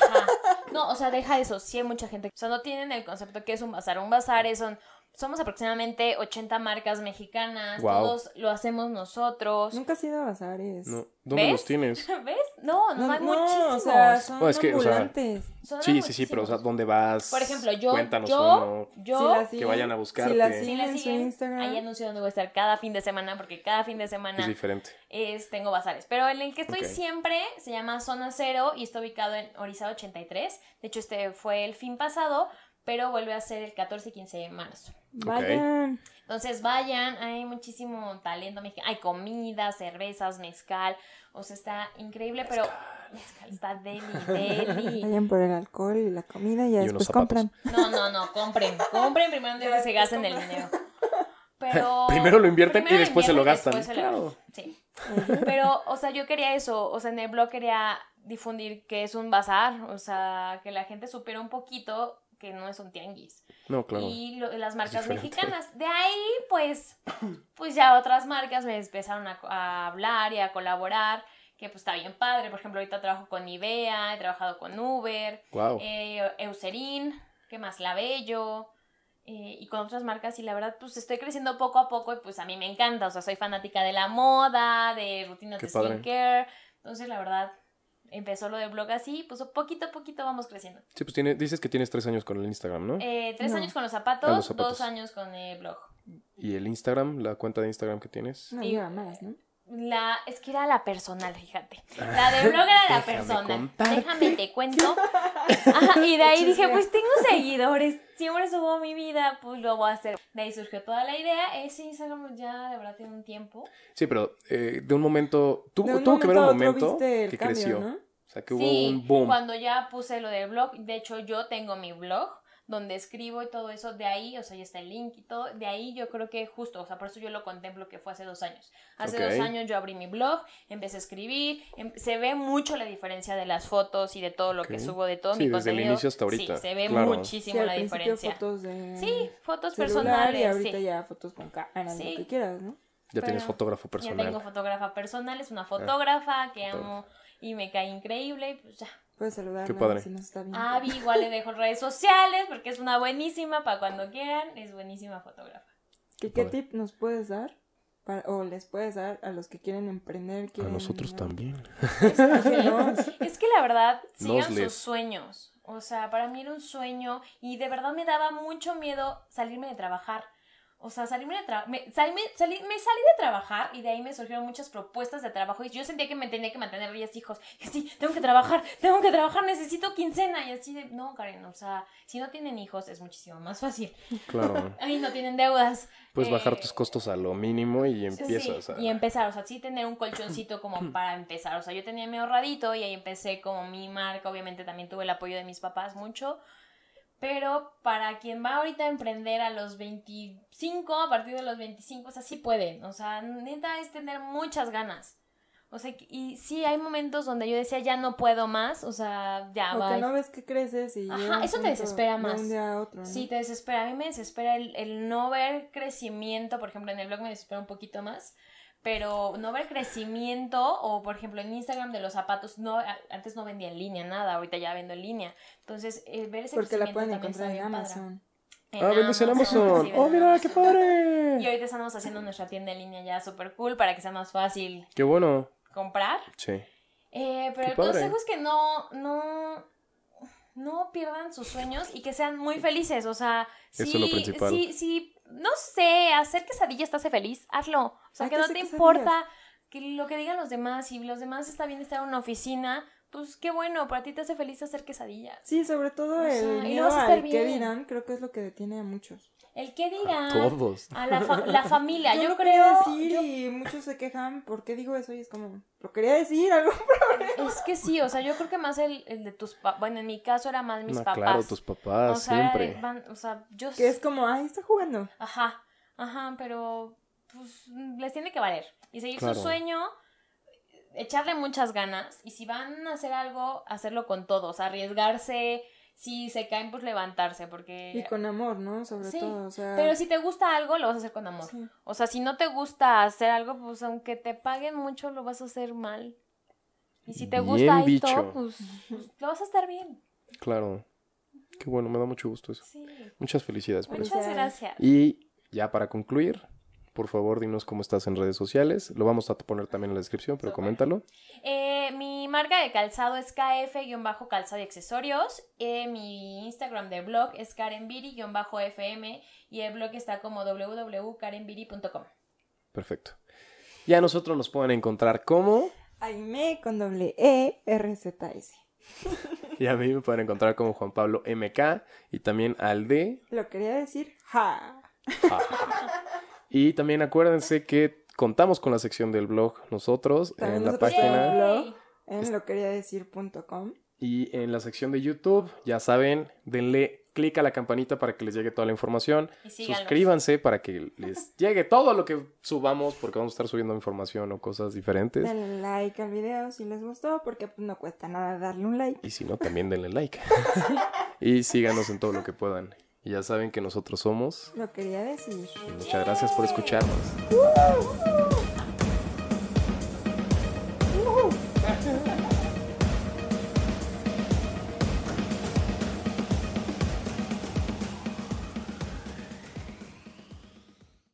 No, o sea, deja eso. Sí hay mucha gente. O sea, no tienen el concepto que es un bazar. Un bazar es son. Somos aproximadamente 80 marcas mexicanas. Todos lo hacemos nosotros. Nunca has ido a bazares. no. ¿Dónde ¿Ves? los tienes? ¿Ves? No, no, hay muchísimos. o sea, son No, es que, o sea, ambulantes. Son Sí, sí, sí, pero, o sea. ¿dónde vas? Por ejemplo, yo. Cuéntanos yo, uno. yo. Si la que vayan a Si buscarte. la si siguen la en su siguen, Instagram. Ahí anuncio dónde voy a estar cada fin de semana, porque cada fin de Es semana diferente. es, tengo bazares. Pero en el que estoy siempre se llama Zona Cero y está ubicado en Orizaba 83. De hecho, este fue el fin pasado, pero vuelve a ser el 14 y 15 de marzo. Vayan. Entonces vayan, hay muchísimo talento mexicano, hay comida, cervezas, mezcal, o sea, está increíble, pero mezcal está deli, deli. Vayan por el alcohol y la comida y ya Y después compran. No, no, no, compren, compren primero antes de que se gasten el dinero. Pero Primero lo invierten y después se lo gastan. después se lo Claro. gastan. Sí. Pero, o sea, yo quería eso, o sea, en el blog quería difundir que es un bazar, o sea, que la gente supiera un poquito que no es un tianguis. No, claro. y lo- las marcas mexicanas. De ahí, pues, pues ya otras marcas me empezaron a, a hablar y a colaborar, que pues está bien padre. Por ejemplo, ahorita trabajo con Nivea, he trabajado con Uber, Wow. eh, Eucerin, ¿qué más? Labello. eh, y con otras marcas y la verdad pues estoy creciendo poco a poco y pues a mí me encanta, o sea, soy fanática de la moda, de rutinas Qué de skincare, entonces la verdad empezó lo de blog así, pues poquito a poquito vamos creciendo. Sí, pues tiene, dices que tienes tres años con el Instagram, ¿no? Eh, tres No. años con los zapatos, Ah, los zapatos. dos años con el blog. ¿Y el Instagram, la cuenta de Instagram que tienes? No lleva más, ¿no? La, es que era la personal, fíjate. La de blog era la personal. contarte. Déjame te cuento. Ajá, y de ahí dije, pues tengo seguidores. Siempre subo mi vida, pues lo voy a hacer. De ahí surgió toda la idea. Ese Instagram ya de verdad tiene un tiempo. Sí, pero eh, de un momento. Tuvo, tuvo que ver un momento que cambio, creció. ¿no? O sea, que hubo sí, un boom. cuando ya puse lo del blog. De hecho, yo tengo mi blog donde escribo y todo eso. De ahí, o sea, ya está el link y todo. De ahí yo creo que justo, o sea, por eso yo lo contemplo que fue hace dos años. Hace Ok. dos años yo abrí mi blog, empecé a escribir. em- se ve mucho la diferencia de las fotos y de todo lo que Ok. subo, de todo Sí, mi desde el contenido. inicio hasta ahorita, Sí, se ve claro. muchísimo Sí, la diferencia. fotos de Sí, fotos personales. y ahorita sí. ya fotos con cámara, Sí. lo que quieras, ¿no? ya tienes pero fotógrafo Ya personal. tengo fotógrafa personal, es una fotógrafa que fotógrafa. amo y me cae increíble y pues ya. Puedes saludarla Qué padre. si nos está viendo. A Abby igual le dejo redes sociales porque es una buenísima para cuando quieran. Es buenísima fotógrafa. ¿Qué, Qué padre. tip nos puedes dar? Para- o les puedes dar a los que quieren emprender. A Quieren, nosotros ¿no? también. Es que la verdad, sigan Nos les- sus sueños. O sea, para mí era un sueño y de verdad me daba mucho miedo salirme de trabajar. O sea, salirme de trabajar. Me, salí, me salí de trabajar y de ahí me surgieron muchas propuestas de trabajo y yo sentía que me tenía que mantener 10 hijos. Y así, tengo que trabajar, tengo que trabajar, necesito quincena. Y así de, no, Karen, o sea, si no tienen hijos es muchísimo más fácil. Claro. Ahí no tienen deudas. Puedes bajar Eh, tus costos a lo mínimo y Sí, empiezas a... Y empezar, o sea, sí tener un colchoncito como para empezar. O sea, yo tenía mi ahorradito y ahí empecé como mi marca. Obviamente también tuve el apoyo de mis papás mucho. Pero para quien va ahorita a emprender a los 25, a partir de los 25, o sea, sí pueden. O sea, neta es tener muchas ganas. O sea, y sí, hay momentos donde yo decía, ya no puedo más. O sea, ya va. que no ves que creces y Ajá, eso te desespera de más. un día a otro, ¿no? Sí, te desespera. A mí me desespera el, el no ver crecimiento. Por ejemplo, en el blog me desespera un poquito más. Pero no ver crecimiento, o por ejemplo en Instagram de los zapatos, no, antes no vendía en línea nada, ahorita ya vendo en línea. Entonces, eh, ver ese Porque la crecimiento pueden encontrar en padre. Amazon. En Ah, vendes en Amazon. sí, Oh, mira, qué Amazon. Y padre. ahorita estamos haciendo nuestra tienda en línea ya súper cool para que sea más fácil Qué bueno. comprar. Sí. Eh, pero Qué el padre. consejo es que no, no, no pierdan sus sueños y que sean muy felices. O sea, Eso si, es lo principal. si, si, no sé, hacer quesadillas te hace feliz, hazlo. O sea, que no te quesadillas. importa que lo que digan los demás. Si los demás está bien estar en una oficina, pues qué bueno, para ti te hace feliz hacer quesadillas. Sí, sobre todo O sea, el miedo al que dirán, creo que es lo que detiene a muchos. El qué dirán. Todos. A la, fa- la familia, yo, lo creo. quería decir yo- y muchos se quejan, ¿por qué digo eso? Y es como, lo quería decir, algo. es que sí, o sea, yo creo que más el, el de tus papás. Bueno, en mi caso era más mis No, papás. claro, tus papás, o sea, siempre. van- o sea, yo Que es como, ay, está jugando. Ajá, ajá, pero pues les tiene que valer. Y seguir Claro. su sueño, echarle muchas ganas. Y si van a hacer algo, hacerlo con todos, arriesgarse. Si se caen, pues levantarse, porque... Y con amor, ¿no? Sobre Sí, todo, o sea. Pero si te gusta algo, lo vas a hacer con amor. sí. O sea, si no te gusta hacer algo, pues aunque te paguen mucho, lo vas a hacer mal. Y si te Bien gusta esto, dicho. pues, pues, lo vas a estar bien. Claro. Qué bueno, me da mucho gusto eso. Sí. Muchas felicidades por eso. Muchas gracias. Y ya para concluir, por favor, dinos cómo estás en redes sociales. Lo vamos a poner también en la descripción, pero coméntalo. Eh, mi marca de calzado es KF-calzado y accesorios. Eh, mi Instagram de blog es karenbiri-fm y el blog está como www.karenbiri.com. Perfecto. Ya nosotros nos pueden encontrar como, Aime con doble E, R, Z, S. y a mí me pueden encontrar como Juan Pablo MK y también al D. Lo quería decir, ja. Y también acuérdense que contamos con la sección del blog nosotros También en la página. En lo quería decir.com. y en la sección de YouTube. Ya saben, denle clic a la campanita para que les llegue toda la información. Suscríbanse para que les llegue todo lo que subamos porque vamos a estar subiendo información o cosas diferentes. Denle like al video si les gustó, porque pues, no cuesta nada darle un like. Y si no, también denle like. y síganos en todo lo que puedan. Y ya saben que nosotros somos. Lo quería decir. Muchas gracias por escucharnos.